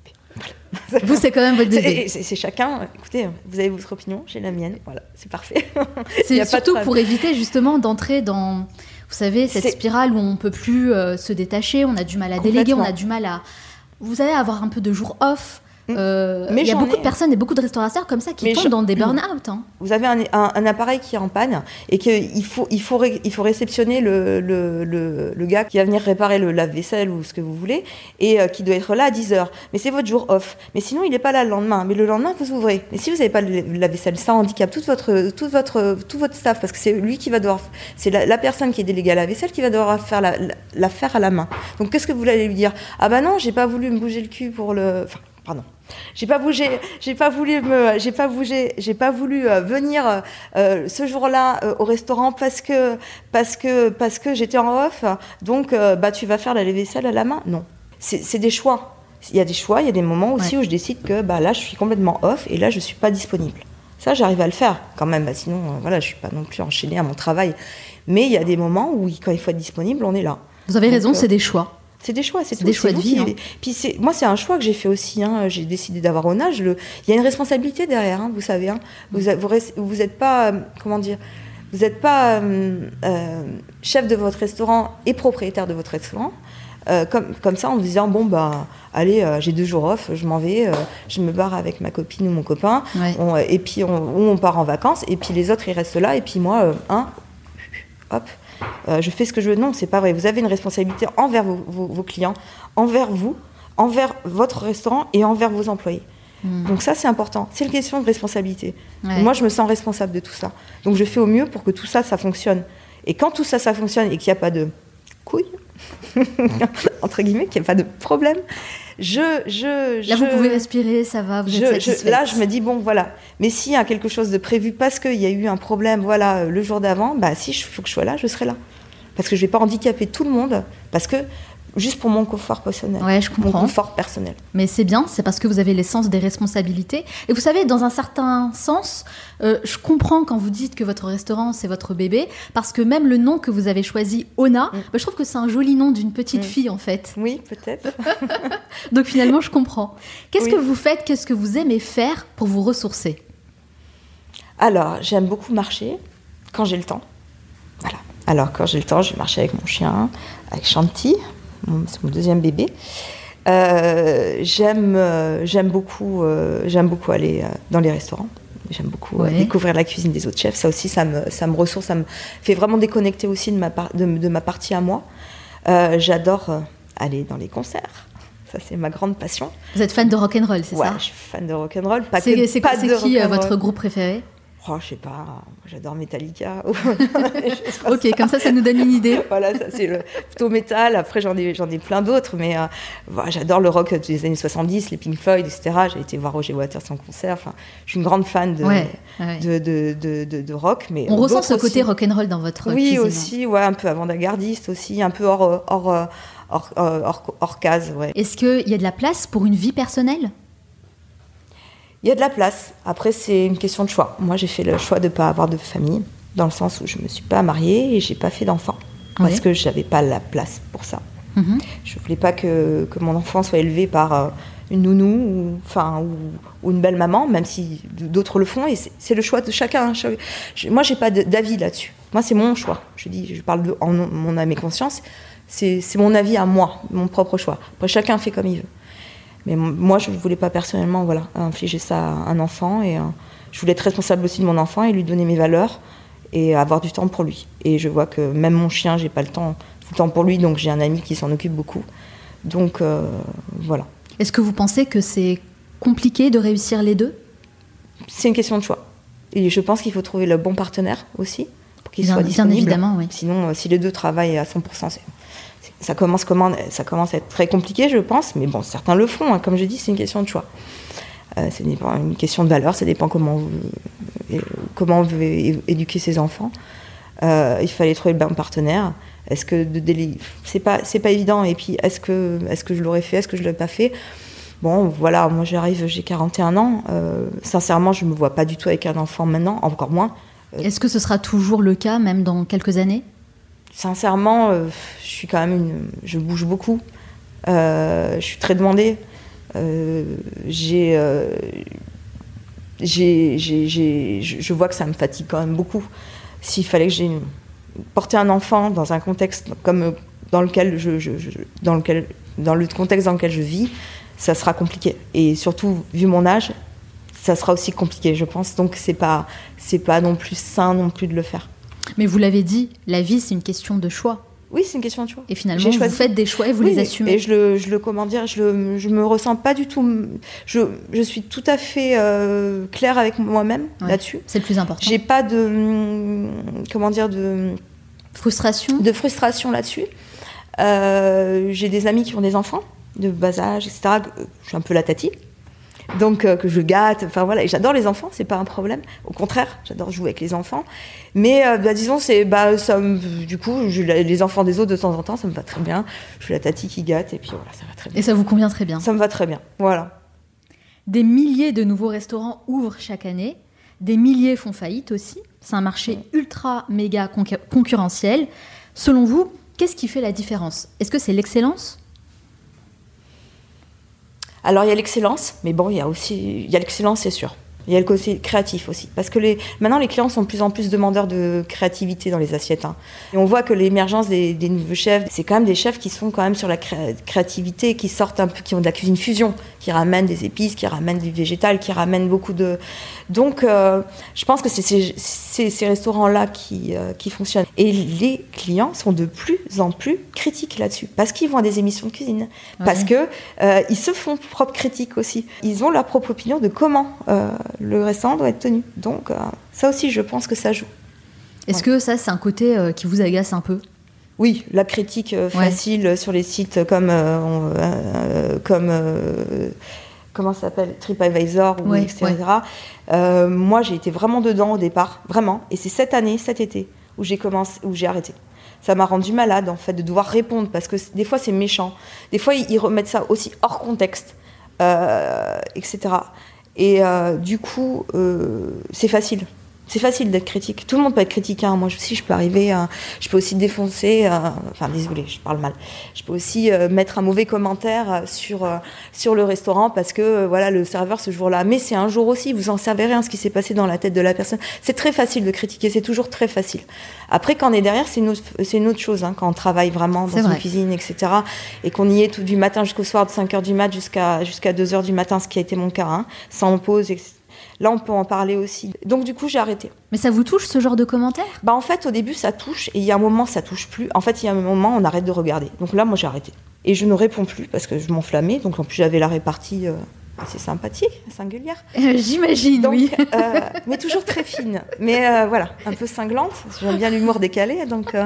vous, c'est quand même votre bébé. C'est chacun. Écoutez, vous avez votre opinion, j'ai la mienne. Voilà, c'est parfait. C'est surtout pour éviter justement d'entrer dans, vous savez, cette spirale où on peut plus euh, se détacher, on a du mal à déléguer, on a du mal à, vous savez, avoir un peu de jours off. Mm. Euh, il y a beaucoup de personnes et beaucoup de restaurateurs comme ça qui tombent dans des burn-out. Hein. Vous avez un, appareil qui est en panne et qu'il faut, il faut, il faut réceptionner le, le, le, gars qui va venir réparer le lave-vaisselle ou ce que vous voulez et euh, qui doit être là à 10 heures. Mais c'est votre jour off. Mais sinon, il n'est pas là le lendemain. Mais le lendemain, vous ouvrez. Mais si vous n'avez pas le lave-vaisselle, ça handicape tout votre, tout, votre, tout votre staff parce que c'est lui qui va devoir. C'est la, personne qui est déléguée à la vaisselle qui va devoir faire la, la, faire à la main. Donc qu'est-ce que vous allez lui dire? Ah bah non, j'ai pas voulu me bouger le cul pour le. Enfin, pardon. J'ai pas bougé, j'ai pas voulu me, j'ai pas bougé, j'ai pas voulu euh, venir euh, ce jour-là euh, au restaurant parce que parce que parce que j'étais en off. Donc bah tu vas faire la vaisselle à la main Non, c'est des choix. Il y a des choix, il y a des moments aussi où je décide que bah là je suis complètement off et là je suis pas disponible. Ça j'arrive à le faire quand même. Bah, sinon voilà je suis pas non plus enchaînée à mon travail. Mais il y a des moments où quand il faut être disponible on est là. Vous avez raison, c'est des choix. C'est des choix, c'est des choix de vie. Hein. Puis c'est, moi, c'est un choix que j'ai fait aussi. Hein. J'ai décidé d'avoir un âge. Le... Il y a une responsabilité derrière, hein, vous savez. Hein. Vous, vous, êtes pas, euh, comment dire, vous n'êtes pas euh, euh, chef de votre restaurant et propriétaire de votre restaurant. comme, comme ça en vous disant bon bah allez j'ai deux jours off je m'en vais je me barre avec ma copine ou mon copain et puis on, on, part en vacances et puis les autres ils restent là et puis moi hein, hop euh, je fais ce que je veux. Non, c'est pas vrai. Vous avez une responsabilité envers vos, clients, envers vous, envers votre restaurant et envers vos employés. Hmm. Donc ça, c'est important. C'est une question de responsabilité. Moi, je me sens responsable de tout ça. Donc je fais au mieux pour que tout ça, ça fonctionne. Et quand tout ça, ça fonctionne et qu'il n'y a pas de couilles, entre guillemets, qu'il n'y a pas de problème, je, je, là, vous pouvez respirer, ça va, vous êtes Là, je me dis, bon, voilà. Mais s'il y a quelque chose de prévu parce qu'il y a eu un problème, voilà, le jour d'avant, bah, si il faut que je sois là, je serai là. Parce que je ne vais pas handicaper tout le monde, parce que juste pour mon confort personnel. Ouais, je comprends. Mon confort personnel. Mais c'est bien, c'est parce que vous avez l'essence des responsabilités. Et vous savez, dans un certain sens, euh, je comprends quand vous dites que votre restaurant, c'est votre bébé, parce que même le nom que vous avez choisi, Ona, mm. bah, je trouve que c'est un joli nom d'une petite mm. fille, en fait. Oui, peut-être. Donc finalement, je comprends. Qu'est-ce que vous faites, qu'est-ce que vous aimez faire pour vous ressourcer? Alors, j'aime beaucoup marcher quand j'ai le temps. Voilà. Alors, quand j'ai le temps, je vais marcher avec mon chien, avec Chanty, c'est mon deuxième bébé. Euh, j'aime, euh, j'aime beaucoup, euh, j'aime beaucoup aller dans les restaurants. J'aime beaucoup découvrir la cuisine des autres chefs. Ça aussi, ça me, ça me ressource, ça me fait vraiment déconnecter aussi de ma, de, ma partie à moi. j'adore aller dans les concerts. Ça, c'est ma grande passion. Vous êtes fan de rock and roll, c'est ouais, ça? je suis fan de rock and roll. Pas c'est, c'est, pas c'est qui votre groupe préféré? Oh, je sais pas, j'adore Metallica. ok, comme ça, ça nous donne une idée. voilà, ça c'est le plutôt métal. Après, j'en ai, j'en ai plein d'autres, mais euh, j'adore le rock des années 70, les Pink Floyd, etc. J'ai été voir Roger Waters en concert. Enfin, je suis une grande fan de, de, de, de, de, rock. Mais On ressent ce côté rock and roll dans votre Oui, aussi, ouais, un peu avant-gardiste aussi, un peu hors, hors, hors, hors, hors case. Ouais. Est-ce qu'il y a de la place pour une vie personnelle? Il y a de la place. Après, c'est une question de choix. Moi, j'ai fait le choix de ne pas avoir de famille, dans le sens où je ne me suis pas mariée et j'ai pas fait d'enfants. parce que je n'avais pas la place pour ça. Mhm. Je voulais pas que, que, mon enfant soit élevé par euh, une nounou ou, enfin, ou, une belle maman, même si d'autres le font. Et c'est le choix de chacun. Moi, j'ai pas d'avis là-dessus. Moi, c'est mon choix. Je dis, je parle de, en mon âme et conscience. C'est mon avis à moi, mon propre choix. Après, chacun fait comme il veut. Mais moi, je ne voulais pas personnellement voilà, infliger ça à un enfant. Et euh, je voulais être responsable aussi de mon enfant et lui donner mes valeurs et avoir du temps pour lui. Et je vois que même mon chien, j'ai pas le temps tout le temps pour lui, donc j'ai un ami qui s'en occupe beaucoup. Donc euh, voilà. Est-ce que vous pensez que c'est compliqué de réussir les deux? C'est une question de choix. Et je pense qu'il faut trouver le bon partenaire aussi pour qu'il soit disponible. Évidemment, oui. Sinon, euh, si les deux travaillent à 100%, ça commence, ça commence à être très compliqué, je pense. Mais bon, certains le font. Hein. Comme je dis, c'est une question de choix. Euh, c'est une question de valeur, ça dépend comment on veut, comment on veut éduquer ses enfants. Euh, il fallait trouver le bon partenaire. Est-ce que c'est pas c'est pas évident et puis est-ce que est-ce que je l'aurais fait, est-ce que je l'ai pas fait? Bon, voilà, moi j'arrive, j'ai 41 ans. Euh, sincèrement, je me vois pas du tout avec un enfant maintenant, encore moins. Est-ce que ce sera toujours le cas, même dans quelques années? Sincèrement, je suis quand même une, je bouge beaucoup. je suis très demandée. Euh, euh, j'ai, je vois que ça me fatigue quand même beaucoup. S'il fallait que j'ai porté un enfant dans un contexte comme dans lequel je, dans lequel dans le contexte dans lequel je vis, ça sera compliqué. Et surtout vu mon âge, ça sera aussi compliqué, je pense. Donc c'est pas c'est pas non plus sain non plus de le faire. Mais vous l'avez dit, la vie c'est une question de choix. Oui, c'est une question de choix. Et finalement, vous faites des choix et vous les assumez. Et je le, je le, comment dire, je, le, je me ressens pas du tout. Je, je suis tout à fait euh, claire avec moi-même là-dessus. C'est le plus important. J'ai pas de, comment dire, de frustration. De frustration là-dessus. Euh, j'ai des amis qui ont des enfants de bas âge, etc. Je suis un peu la tati donc euh, que je gâte. Enfin voilà, et j'adore les enfants, c'est pas un problème. Au contraire, j'adore jouer avec les enfants. Mais euh, bah, disons, c'est bah ça, du coup, je, les enfants des autres de temps en temps, ça me va très bien. Je suis la tati qui gâte et puis voilà, ça va très bien. Et ça vous convient très bien. Ça me va très bien, voilà. Des milliers de nouveaux restaurants ouvrent chaque année. Des milliers font faillite aussi. C'est un marché ultra méga concurrentiel. Selon vous, qu'est-ce qui fait la différence? Est-ce que c'est l'excellence? Alors il y a l'excellence, mais bon, il y a aussi, il y a l'excellence, c'est sûr. Il y a le côté créatif aussi. Parce que les, maintenant, les clients sont de plus en plus demandeurs de créativité dans les assiettes. Hein. Et on voit que l'émergence des, nouveaux chefs, c'est quand même des chefs qui sont quand même sur la créativité, qui sortent un peu, qui ont de la cuisine fusion, qui ramènent des épices, qui ramènent du végétal, qui ramènent beaucoup de. Donc, euh, je pense que c'est ces, restaurants-là qui, euh, qui fonctionnent. Et les clients sont de plus en plus critiques là-dessus. Parce qu'ils vont à des émissions de cuisine. Parce qu'ils euh, ils se font propre critique aussi. Ils ont leur propre opinion de comment le restaurant doit être tenu. Donc euh, ça aussi, je pense que ça joue. Est-ce que ça, c'est un côté euh, qui vous agace un peu? Oui, la critique euh, facile sur les sites comme, comme comment ça s'appelle, TripAdvisor ou etc. moi, j'ai été vraiment dedans au départ, vraiment. Et c'est cette année, cet été, où j'ai commencé, où j'ai arrêté. Ça m'a rendu malade en fait de devoir répondre parce que des fois c'est méchant, des fois ils remettent ça aussi hors contexte, etc. Et euh, du coup, euh, c'est facile. C'est facile d'être critique. Tout le monde peut être critique. Hein. Moi aussi, je peux arriver. je peux aussi défoncer. enfin, désolé, je parle mal. Je peux aussi euh, mettre un mauvais commentaire sur sur le restaurant parce que voilà le serveur ce jour-là. Mais c'est un jour aussi. Vous en savez rien ce qui s'est passé dans la tête de la personne. C'est très facile de critiquer. C'est toujours très facile. Après, quand on est derrière, c'est une, une, autre chose. Hein, quand on travaille vraiment dans une cuisine, etc. Et qu'on y est tout du matin jusqu'au soir, de 5 h du mat jusqu'à jusqu'à 2 h du matin, ce qui a été mon cas, hein, sans pause, etc Là, on peut en parler aussi. Donc, du coup, j'ai arrêté. Mais ça vous touche ce genre de commentaires? Bah, en fait, au début, ça touche, et il y a un moment, ça touche plus. En fait, il y a un moment, on arrête de regarder. Donc là, moi, j'ai arrêté. Et je ne réponds plus parce que je m'enflammais. Donc, en plus, j'avais la répartie. Euh, assez sympathique, singulière. Euh, j'imagine, oui. Euh, mais toujours très fine. Mais voilà, un peu cinglante. J'aime bien l'humour décalé, donc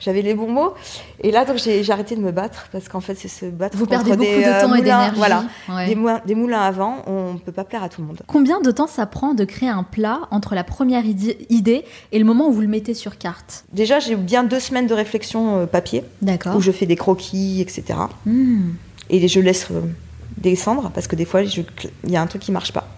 j'avais les bons mots. Et là, donc, j'ai arrêté de me battre parce qu'en fait, c'est se battre Vous contre perdez beaucoup des, de temps et d'énergie. Voilà, des, moulins, des, moulins avant, on ne peut pas plaire à tout le monde. Combien de temps ça prend de créer un plat entre la première idée et le moment où vous le mettez sur carte? Déjà, j'ai bien deux semaines de réflexion euh, papier, où je fais des croquis, etc. Hmm. Et je laisse euh, descendre parce que des fois, il y a un truc qui marche pas.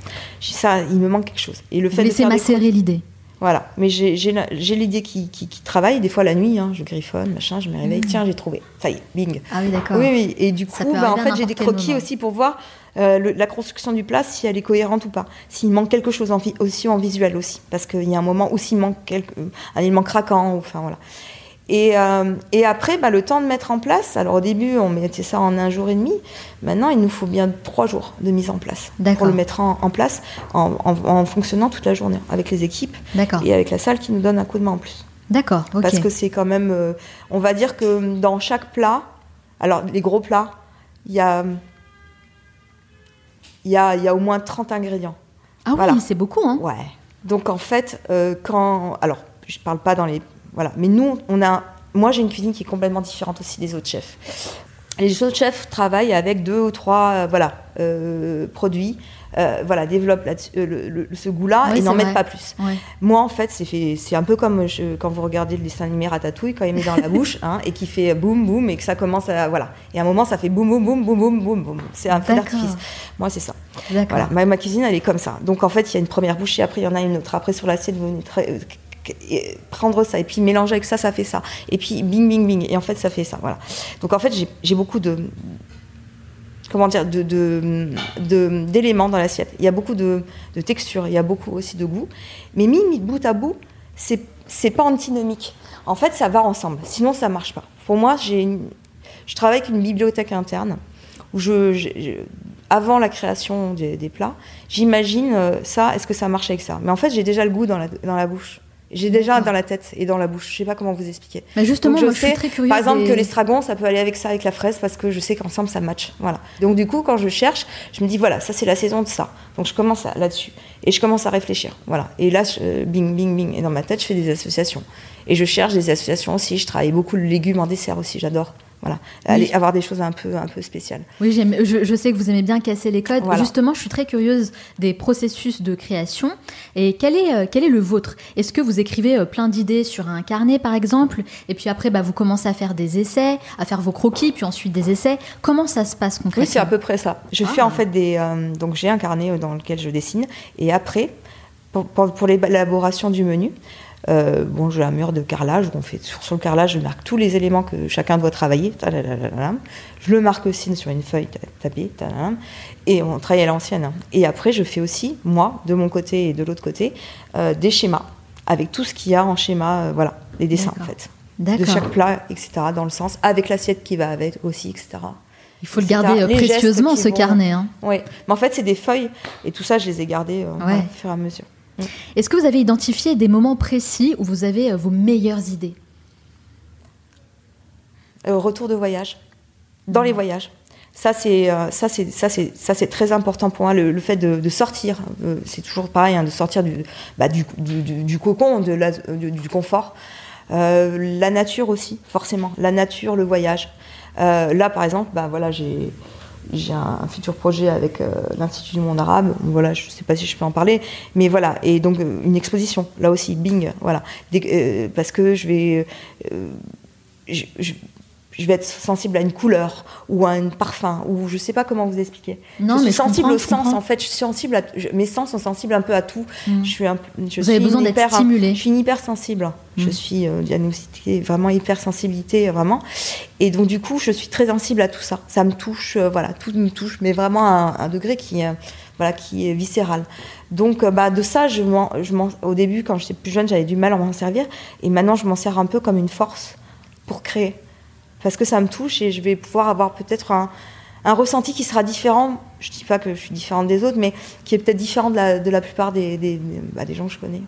Je dis ça, il me manque quelque chose. Et le fait vous laissez macérer l'idée. Voilà, mais j'ai l'idée qui, qui, travaille, des fois la nuit, hein, je griffonne, machin, je me réveille, mmh. tiens, j'ai trouvé, ça y est, bing. Ah oui, d'accord. Oui, oui, et du coup, bah, en fait, j'ai des croquis aussi pour voir euh, la construction du plat, si elle est cohérente ou pas. S'il manque quelque chose en aussi en visuel aussi, parce qu'il y a un moment où s'il manque quelque, un élément craquant, enfin voilà. Et, euh, et après, bah, le temps de mettre en place, alors au début, on mettait ça en un jour et demi. Maintenant, il nous faut bien trois jours de mise en place pour le mettre en, place en, fonctionnant toute la journée avec les équipes et avec la salle qui nous donne un coup de main en plus. D'accord. Parce que c'est quand même, euh, on va dire que dans chaque plat, alors les gros plats, il y a, y, a, y a au moins 30 ingrédients. Ah oui, c'est beaucoup, hein Ouais. Donc en fait, euh, quand, alors je parle pas dans les voilà. Mais nous, on a, moi, j'ai une cuisine qui est complètement différente aussi des autres chefs. Les autres chefs travaillent avec deux ou trois euh, voilà, euh, produits, euh, voilà, développent ce goût-là et n'en mettent pas plus. Moi, en fait, c'est un peu comme quand vous regardez le dessin animé Ratatouille, quand il met dans la bouche hein, et qui fait boum boum et que ça commence à. Voilà. Et à un moment, ça fait boum boum boum boum boum boum boum. C'est un feu d'artifice. Moi, c'est ça. Voilà. Ma, ma, cuisine, elle est comme ça. Donc, en fait, il y a une première bouchée, après, il y en a une autre. Après, sur l'assiette, vous prendre ça et puis mélanger avec ça, ça fait ça. Et puis bing, bing, bing. Et en fait, ça fait ça. Voilà. Donc en fait, j'ai beaucoup de. Comment dire de, d'éléments dans l'assiette. Il y a beaucoup de, de textures, il y a beaucoup aussi de goût. Mais mis, bout à bout, c'est, c'est pas antinomique. En fait, ça va ensemble. Sinon, ça marche pas. Pour moi, j'ai je travaille avec une bibliothèque interne où je, avant la création des, des plats, j'imagine euh, ça, est-ce que ça marche avec ça? Mais en fait, j'ai déjà le goût dans la, dans la bouche. J'ai déjà dans la tête et dans la bouche. Je sais pas comment vous expliquer. Mais justement, je, sais, suis très curieuse par exemple, que l'estragon, ça peut aller avec ça, avec la fraise, parce que je sais qu'ensemble ça match. Voilà. Donc du coup, quand je cherche, je me dis voilà, ça c'est la saison de ça. Donc je commence là-dessus et je commence à réfléchir. Voilà. Et là, bing, bing, bing. Et dans ma tête, je fais des associations. Et je cherche des associations aussi. Je travaille beaucoup le légumes en dessert aussi. J'adore. Voilà, aller avoir des choses un peu, un peu spéciales. Oui, je, je, sais que vous aimez bien casser les codes. Justement, je suis très curieuse des processus de création. Et quel est, euh, quel est le vôtre? Est-ce que vous écrivez euh, plein d'idées sur un carnet, par exemple, et puis après, bah, vous commencez à faire des essais, à faire vos croquis, puis ensuite des essais Comment ça se passe concrètement Oui, c'est à peu près ça. Je fais en ah. fait des... Euh, donc j'ai un carnet dans lequel je dessine, et après, pour, pour l'élaboration du menu, euh, bon, j'ai un mur de carrelage on fait sur, le carrelage, je marque tous les éléments que chacun doit travailler. Je le marque aussi sur une feuille tapée. Et on travaille à l'ancienne. Et après, je fais aussi, moi, de mon côté et de l'autre côté, euh, des schémas avec tout ce qu'il y a en schéma, euh, voilà, les dessins en fait. De chaque plat, etc., dans le sens, avec l'assiette qui va avec aussi, etc. Il faut le garder précieusement, ce carnet. Hein. Oui, mais en fait, c'est des feuilles, et tout ça, je les ai gardées au fur et à mesure. Est-ce que vous avez identifié des moments précis où vous avez euh, vos meilleures idées? Euh, Retour de voyage, dans les voyages. Ça c'est euh, très important pour moi. Le, fait de, sortir c'est toujours pareil hein, de sortir du, bah, du, cocon du, confort. La nature aussi forcément. La nature le voyage. Là par exemple bah voilà j'ai j'ai un, futur projet avec euh, l'Institut du monde arabe. Voilà, je ne sais pas si je peux en parler, mais voilà. Et donc euh, une exposition, là aussi, bing, voilà. Euh, parce que je vais, vais être sensible à une couleur ou à un parfum ou je sais pas comment vous expliquer. Non, je suis sensible au sens en fait. Je suis sensible à, mes sens sont sensibles un peu à tout. Mm. Je suis un, je vous avez besoin d'être stimulé. Je suis une hypersensible. Je mm. suis euh, diagnostiquée vraiment hypersensibilité vraiment. Et donc du coup, je suis très sensible à tout ça. Ça me touche, euh, voilà, tout me touche, mais vraiment à un, degré qui euh, voilà, qui est viscéral. Donc, bah, de ça, je je au début, quand j'étais plus jeune, j'avais du mal à m'en servir. Et maintenant, je m'en sers un peu comme une force pour créer parce que ça me touche et je vais pouvoir avoir peut-être un, ressenti qui sera différent. Je ne dis pas que je suis différente des autres, mais qui est peut-être différent de la, plupart des, bah, des gens que je connais.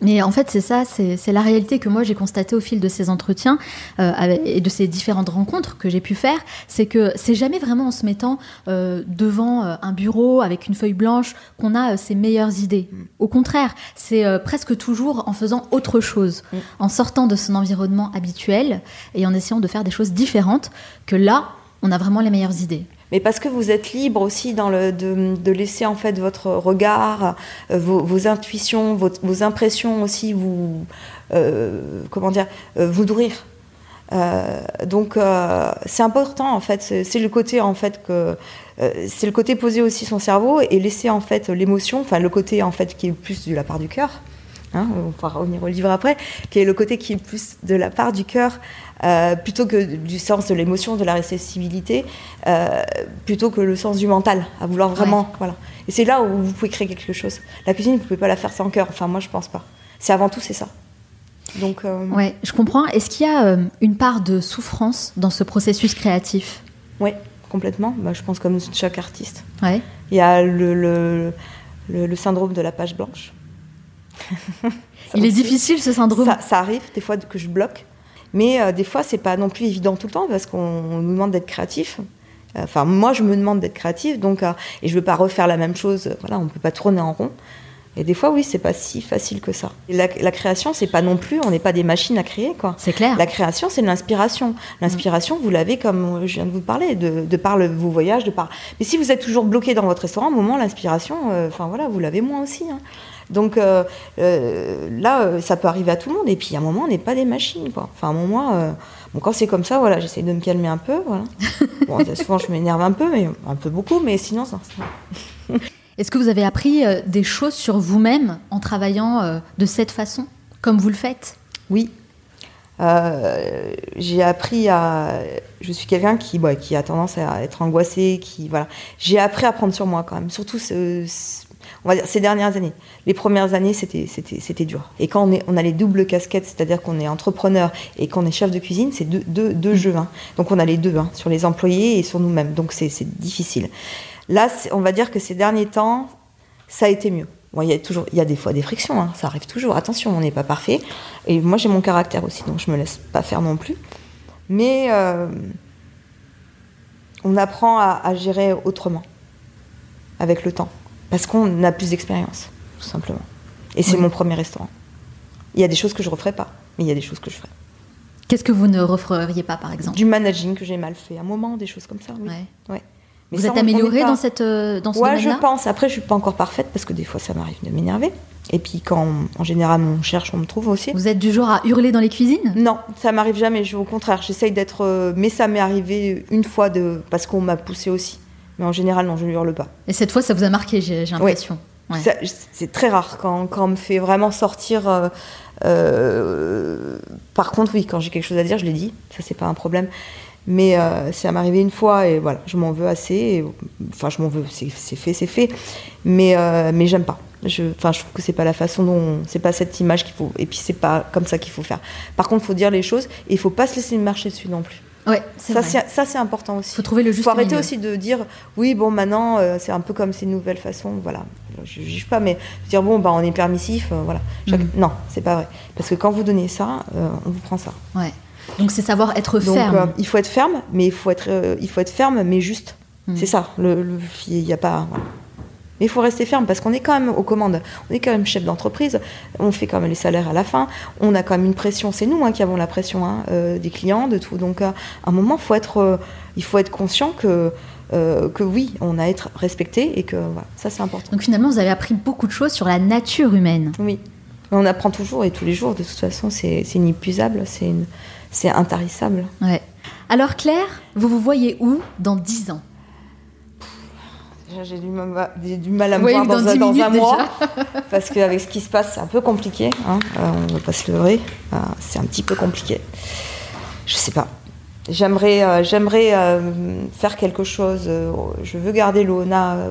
Mais en fait, c'est ça, c'est la réalité que moi j'ai constatée au fil de ces entretiens euh, et de ces différentes rencontres que j'ai pu faire. C'est que c'est jamais vraiment en se mettant euh, devant euh, un bureau avec une feuille blanche qu'on a ses meilleures idées. Mm. Au contraire, c'est presque toujours en faisant autre chose, mm. en sortant de son environnement habituel et en essayant de faire des choses différentes que là, on a vraiment les meilleures idées mais parce que vous êtes libre aussi de, laisser en fait votre regard, euh, vos, intuitions, vos, impressions aussi vous, euh, comment dire, euh, vous nourrir. donc c'est important en fait, c'est le côté en fait que c'est le côté poser aussi son cerveau et laisser en fait l'émotion, enfin le côté en fait qui est plus de la part du cœur hein, on pourra revenir au livre après, qui est le côté qui est plus de la part du cœur, euh, plutôt que du sens de l'émotion, de la récessibilité, euh, plutôt que le sens du mental, à vouloir vraiment. Voilà. Et c'est là où vous pouvez créer quelque chose. La cuisine, vous ne pouvez pas la faire sans cœur. Enfin, moi, je pense pas. C'est avant tout, c'est ça. Donc, euh... Ouais, je comprends. Est-ce qu'il y a une part de souffrance dans ce processus créatif? Oui, complètement. Bah, je pense comme chaque artiste. Ouais. Il y a le, le, le, le syndrome de la page blanche. Il est difficile ce syndrome. Ça, ça, arrive des fois que je bloque. Mais euh, des fois, c'est pas non plus évident tout le temps parce qu'on nous demande d'être créatif. Enfin, moi, je me demande d'être créatif, donc euh, et je veux pas refaire la même chose. Voilà, on peut pas tourner en rond. Et des fois, oui, c'est pas si facile que ça. La, la création, c'est pas non plus, on n'est pas des machines à créer, quoi. C'est clair. La création, c'est de l'inspiration. L'inspiration, vous l'avez comme je viens de vous parler, de, de par le, vos voyages, de par. Mais si vous êtes toujours bloqué dans votre restaurant, à un moment, l'inspiration, euh, enfin voilà, vous l'avez moins aussi. Hein. Donc euh, euh, là, ça peut arriver à tout le monde. Et puis à un moment, on n'est pas des machines, quoi. Enfin, à un moment, euh, bon, quand c'est comme ça, voilà, j'essaie de me calmer un peu. Voilà. bon, souvent, je m'énerve un peu, mais un peu beaucoup, mais sinon, ça. Est-ce que vous avez appris euh, des choses sur vous-même en travaillant euh, de cette façon, comme vous le faites? Oui. Euh, j'ai appris à. Je suis quelqu'un qui, ouais, qui a tendance à être angoissé, qui voilà. J'ai appris à prendre sur moi quand même, surtout ce, ce, on va dire ces dernières années. Les premières années, c'était dur. Et quand on est on a les doubles casquettes, c'est-à-dire qu'on est entrepreneur et qu'on est chef de cuisine, c'est deux deux, deux jeux. Hein. Donc on a les deux hein, sur les employés et sur nous-mêmes. Donc c'est difficile. Là, on va dire que ces derniers temps, ça a été mieux. Bon, il y a toujours, il y a des fois des frictions, hein, ça arrive toujours. Attention, on n'est pas parfait. Et moi, j'ai mon caractère aussi, donc je me laisse pas faire non plus. Mais euh, on apprend à, à, gérer autrement, avec le temps, parce qu'on a plus d'expérience, tout simplement. Et c'est oui. mon premier restaurant. Il y a des choses que je referai pas, mais il y a des choses que je ferai. Qu'est-ce que vous ne referiez pas, par exemple? Du managing que j'ai mal fait, à un moment, des choses comme ça. Oui. Ouais. ouais. Mais vous ça, êtes améliorée dans, cette, euh, dans ce ouais, je pense. Après, je suis pas encore parfaite parce que des fois, ça m'arrive de m'énerver. Et puis, quand en général, on cherche, on me trouve aussi. Vous êtes du genre à hurler dans les cuisines? Non, ça m'arrive jamais. Je, au contraire, j'essaye d'être. Euh, mais ça m'est arrivé une fois de parce qu'on m'a poussé aussi. Mais en général, non, je ne hurle pas. Et cette fois, ça vous a marqué, j'ai l'impression. Ouais. Ouais. C'est très rare quand, quand, on me fait vraiment sortir. Euh, euh, par contre, oui, quand j'ai quelque chose à dire, je l'ai dit. Ça, c'est pas un problème. Mais euh, ça m'est arrivé une fois et voilà, je m'en veux assez. Et, enfin, je m'en veux, c'est fait, c'est fait. Mais, euh, mais j'aime pas. Je, enfin, je trouve que c'est pas la façon dont. C'est pas cette image qu'il faut. Et puis, c'est pas comme ça qu'il faut faire. Par contre, il faut dire les choses et il faut pas se laisser marcher dessus non plus. Ouais, ça, c'est important aussi. Il faut trouver le juste faut arrêter milieu. aussi de dire oui, bon, maintenant, euh, c'est un peu comme ces nouvelles façons. Voilà, je ne juge pas, mais dire bon, bah, on est permissif. voilà. Chaque... Mm. Non, c'est pas vrai. Parce que quand vous donnez ça, on vous prend ça. Ouais. Donc c'est savoir être Donc, ferme. Euh, il faut être ferme, mais il faut être, euh, il faut être ferme, mais juste. Mm. C'est ça. Le, il y a pas. Voilà. Mais il faut rester ferme parce qu'on est quand même aux commandes. On est quand même chef d'entreprise. On fait quand même les salaires à la fin. On a quand même une pression. C'est nous hein, qui avons la pression hein, euh, des clients, de tout. Donc à un moment, faut être, il faut être conscient que. Euh, que oui, on a à être respecté et que voilà, ça c'est important. Donc finalement, vous avez appris beaucoup de choses sur la nature humaine. Oui, on apprend toujours et tous les jours. De toute façon, c'est inépuisable. C'est intarissable. Ouais. Alors Claire, vous vous voyez où dans 10 ans? J'ai du, du, mal à me oui, voir dans, dans, dans un mois, parce qu'avec ce qui se passe, c'est un peu compliqué. Hein. Euh, on ne va pas se leurrer. Euh, c'est un petit peu compliqué. Je sais pas. J'aimerais, euh, j'aimerais faire quelque chose. je veux garder l'ONA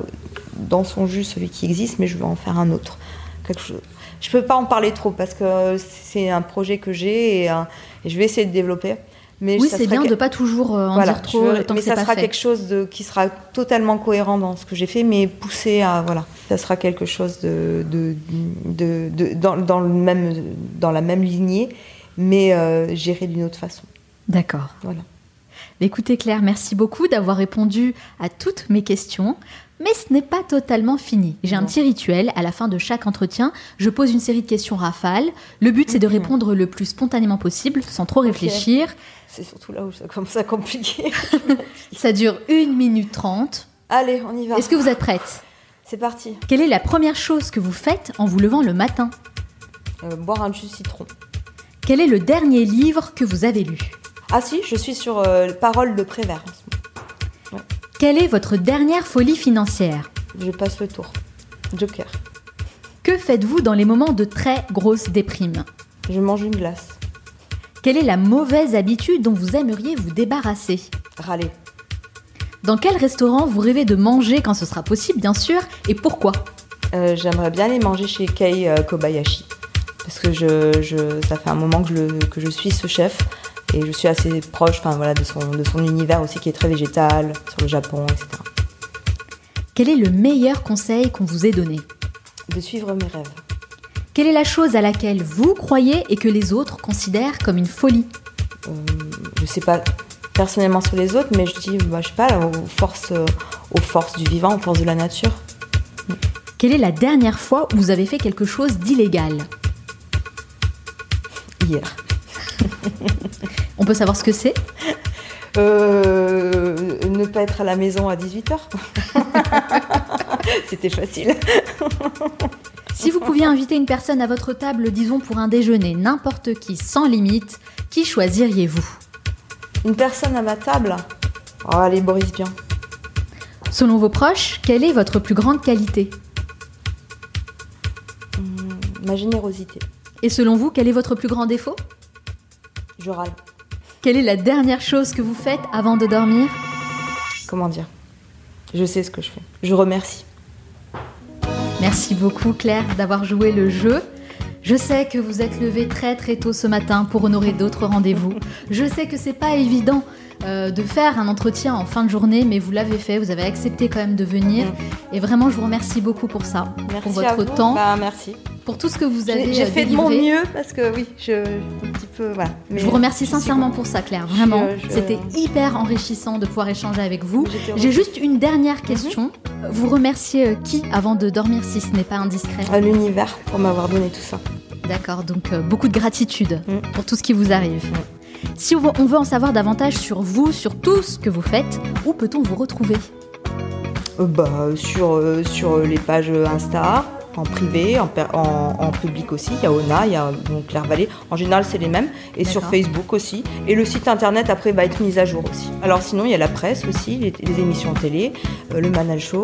dans son jus, celui qui existe, mais je veux en faire un autre. Quelque chose. Je peux pas en parler trop parce que c'est un projet que j'ai et, et, je vais essayer de développer. Mais oui, c'est bien de pas toujours en voilà, dire trop. Veux, tant mais que ça sera fait. quelque chose de, qui sera totalement cohérent dans ce que j'ai fait, mais poussé à voilà. Ça sera quelque chose de, de, de, de dans, dans, le même, dans la même lignée, mais euh, géré d'une autre façon. D'accord. Voilà. Écoutez Claire, merci beaucoup d'avoir répondu à toutes mes questions. Mais ce n'est pas totalement fini. J'ai un petit rituel. À la fin de chaque entretien, je pose une série de questions rafales. Le but, c'est de répondre le plus spontanément possible, sans trop réfléchir. Okay. C'est surtout là où ça commence à compliquer. ça dure 1 minute 30. Allez, on y va. Est-ce que vous êtes prête? C'est parti. Quelle est la première chose que vous faites en vous levant le matin? Euh, Boire un jus citron. Quel est le dernier livre que vous avez lu? Ah si, je suis sur euh, Parole de Prévert. Ouais. Quelle est votre dernière folie financière? Je passe le tour. Joker. Que faites-vous dans les moments de très grosse déprime? Je mange une glace. Quelle est la mauvaise habitude dont vous aimeriez vous débarrasser? Râler. Dans quel restaurant vous rêvez de manger quand ce sera possible, bien sûr, et pourquoi? Euh, J'aimerais bien aller manger chez Kei euh, Kobayashi. Parce que je, je- ça fait un moment que je, le- que je suis ce chef. Et je suis assez proche enfin, voilà, de, son, de son univers aussi qui est très végétal, sur le Japon, etc. Quel est le meilleur conseil qu'on vous ait donné? De suivre mes rêves. Quelle est la chose à laquelle vous croyez et que les autres considèrent comme une folie? Euh, je sais pas personnellement sur les autres, mais je dis, bah, je sais pas, aux forces, euh, aux forces du vivant, aux forces de la nature. Quelle est la dernière fois où vous avez fait quelque chose d'illégal? Hier. On peut savoir ce que c'est? Euh, ne pas être à la maison à 18h. C'était facile. Si vous pouviez inviter une personne à votre table, disons pour un déjeuner, n'importe qui, sans limite, qui choisiriez-vous? Une personne à ma table? Oh, allez, Boris bien. Selon vos proches, quelle est votre plus grande qualité? Ma générosité. Et selon vous, quel est votre plus grand défaut? Je râle. Quelle est la dernière chose que vous faites avant de dormir? Comment dire? Je sais ce que je fais. Je remercie. Merci beaucoup Claire d'avoir joué le jeu. Je sais que vous êtes levée très très tôt ce matin pour honorer d'autres rendez-vous. Je sais que c'est pas évident euh, de faire un entretien en fin de journée, mais vous l'avez fait, vous avez accepté quand même de venir. Et vraiment, je vous remercie beaucoup pour ça, Merci pour à votre vous. temps, Bah, merci. pour tout ce que vous avez J'ai j'ai euh, fait de mon mieux parce que oui, je un petit peu voilà. Mais Je vous remercie je sincèrement pour ça, Claire. Vraiment, Je- c'était hyper enrichissant de pouvoir échanger avec vous. J'ai juste une dernière question. Vous remerciez euh, qui avant de dormir si ce n'est pas indiscret? À l'univers pour m'avoir donné tout ça. D'accord, donc euh, beaucoup de gratitude Mm. pour tout ce qui vous arrive. Si on veut, en savoir davantage sur vous, sur tout ce que vous faites, où peut-on vous retrouver Euh, bah, sur, euh, sur les pages Insta, en privé, en, per- en, en public aussi. Il y a Ona, il y a donc Claire Vallée. En général, c'est les mêmes. Et sur. Facebook aussi. Et le site internet après va être mis à jour aussi. Alors sinon, il y a la presse aussi, les, les émissions télé, euh, le Manal Show.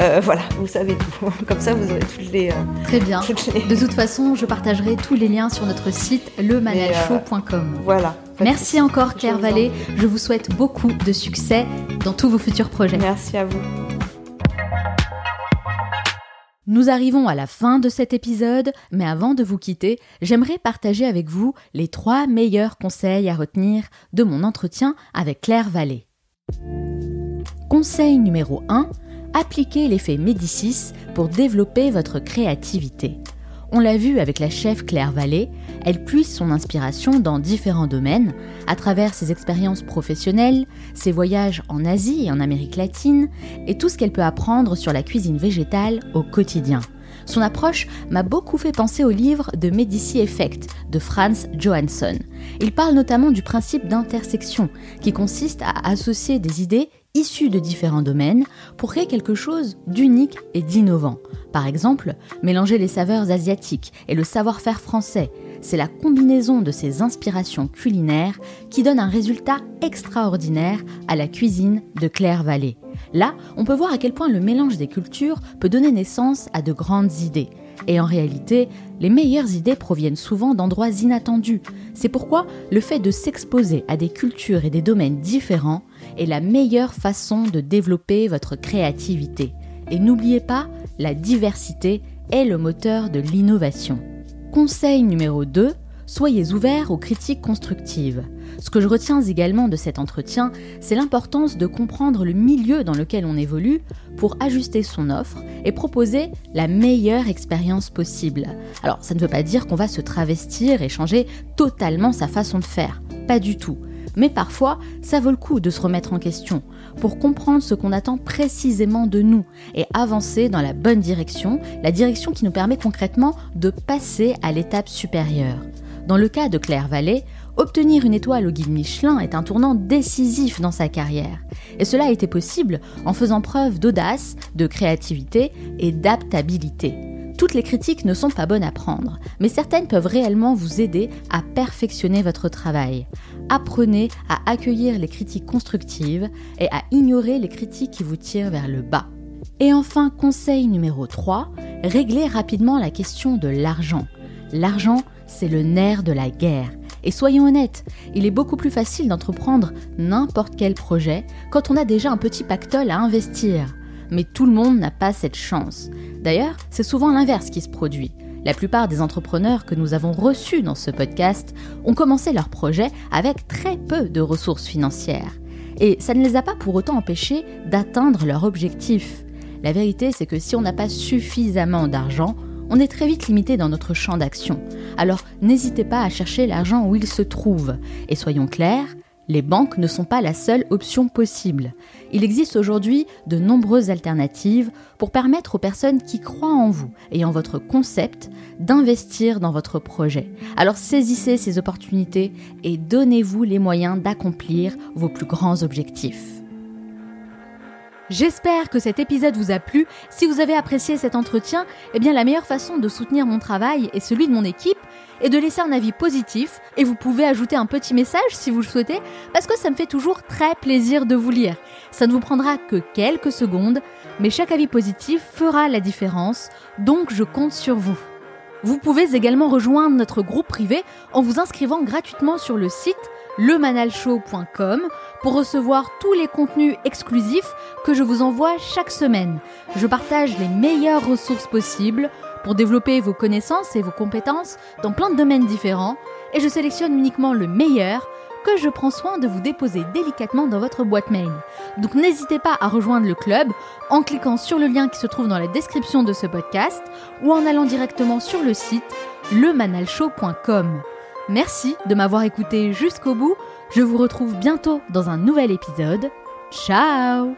Euh, voilà, vous savez tout. Comme ça, vous aurez toutes les. euh, Très bien. toutes les- De toute façon, je partagerai tous les liens sur notre site lemanalshow.com. Voilà. Merci encore Claire Vallée. Je vous souhaite beaucoup de succès dans tous vos futurs projets. Merci à vous. Nous arrivons à la fin de cet épisode, mais avant de vous quitter, j'aimerais partager avec vous les trois meilleurs conseils à retenir de mon entretien avec Claire Vallée. Conseil numéro 1, appliquez l'effet Médicis pour développer votre créativité. On l'a vu avec la chef Claire Vallée, elle puise son inspiration dans différents domaines, à travers ses expériences professionnelles, ses voyages en Asie et en Amérique latine, et tout ce qu'elle peut apprendre sur la cuisine végétale au quotidien. Son approche m'a beaucoup fait penser au livre de Medici Effect de Franz Johansson. Il parle notamment du principe d'intersection, qui consiste à associer des idées issues de différents domaines pour créer quelque chose d'unique et d'innovant. Par exemple, mélanger les saveurs asiatiques et le savoir-faire français. C'est la combinaison de ces inspirations culinaires qui donne un résultat extraordinaire à la cuisine de Claire Vallée. Là, on peut voir à quel point le mélange des cultures peut donner naissance à de grandes idées. Et en réalité, les meilleures idées proviennent souvent d'endroits inattendus. C'est pourquoi le fait de s'exposer à des cultures et des domaines différents est la meilleure façon de développer votre créativité. Et n'oubliez pas, la diversité est le moteur de l'innovation. Conseil numéro 2, soyez ouverts aux critiques constructives. Ce que je retiens également de cet entretien, c'est l'importance de comprendre le milieu dans lequel on évolue pour ajuster son offre et proposer la meilleure expérience possible. Alors, ça ne veut pas dire qu'on va se travestir et changer totalement sa façon de faire. Pas du tout. Mais parfois, ça vaut le coup de se remettre en question pour comprendre ce qu'on attend précisément de nous et avancer dans la bonne direction, la direction qui nous permet concrètement de passer à l'étape supérieure. Dans le cas de Claire Vallée, obtenir une étoile au guide Michelin est un tournant décisif dans sa carrière. Et cela a été possible en faisant preuve d'audace, de créativité et d'adaptabilité. Toutes les critiques ne sont pas bonnes à prendre, mais certaines peuvent réellement vous aider à perfectionner votre travail. Apprenez à accueillir les critiques constructives et à ignorer les critiques qui vous tirent vers le bas. Et enfin, conseil numéro 3, réglez rapidement la question de l'argent. L'argent, c'est le nerf de la guerre. Et soyons honnêtes, il est beaucoup plus facile d'entreprendre n'importe quel projet quand on a déjà un petit pactole à investir. Mais tout le monde n'a pas cette chance. D'ailleurs, c'est souvent l'inverse qui se produit. La plupart des entrepreneurs que nous avons reçus dans ce podcast ont commencé leur projet avec très peu de ressources financières. Et ça ne les a pas pour autant empêchés d'atteindre leur objectif. La vérité, c'est que si on n'a pas suffisamment d'argent, on est très vite limité dans notre champ d'action. Alors n'hésitez pas à chercher l'argent où il se trouve. Et soyons clairs, les banques ne sont pas la seule option possible. Il existe aujourd'hui de nombreuses alternatives pour permettre aux personnes qui croient en vous et en votre concept d'investir dans votre projet. Alors saisissez ces opportunités et donnez-vous les moyens d'accomplir vos plus grands objectifs. J'espère que cet épisode vous a plu. Si vous avez apprécié cet entretien, eh bien la meilleure façon de soutenir mon travail et celui de mon équipe est de laisser un avis positif et vous pouvez ajouter un petit message si vous le souhaitez parce que ça me fait toujours très plaisir de vous lire. Ça ne vous prendra que quelques secondes, mais chaque avis positif fera la différence, donc je compte sur vous. Vous pouvez également rejoindre notre groupe privé en vous inscrivant gratuitement sur le site lemanalshow.com pour recevoir tous les contenus exclusifs que je vous envoie chaque semaine. Je partage les meilleures ressources possibles pour développer vos connaissances et vos compétences dans plein de domaines différents et je sélectionne uniquement le meilleur que je prends soin de vous déposer délicatement dans votre boîte mail. Donc n'hésitez pas à rejoindre le club en cliquant sur le lien qui se trouve dans la description de ce podcast ou en allant directement sur le site lemanalshow.com. Merci de m'avoir écouté jusqu'au bout. Je vous retrouve bientôt dans un nouvel épisode. Ciao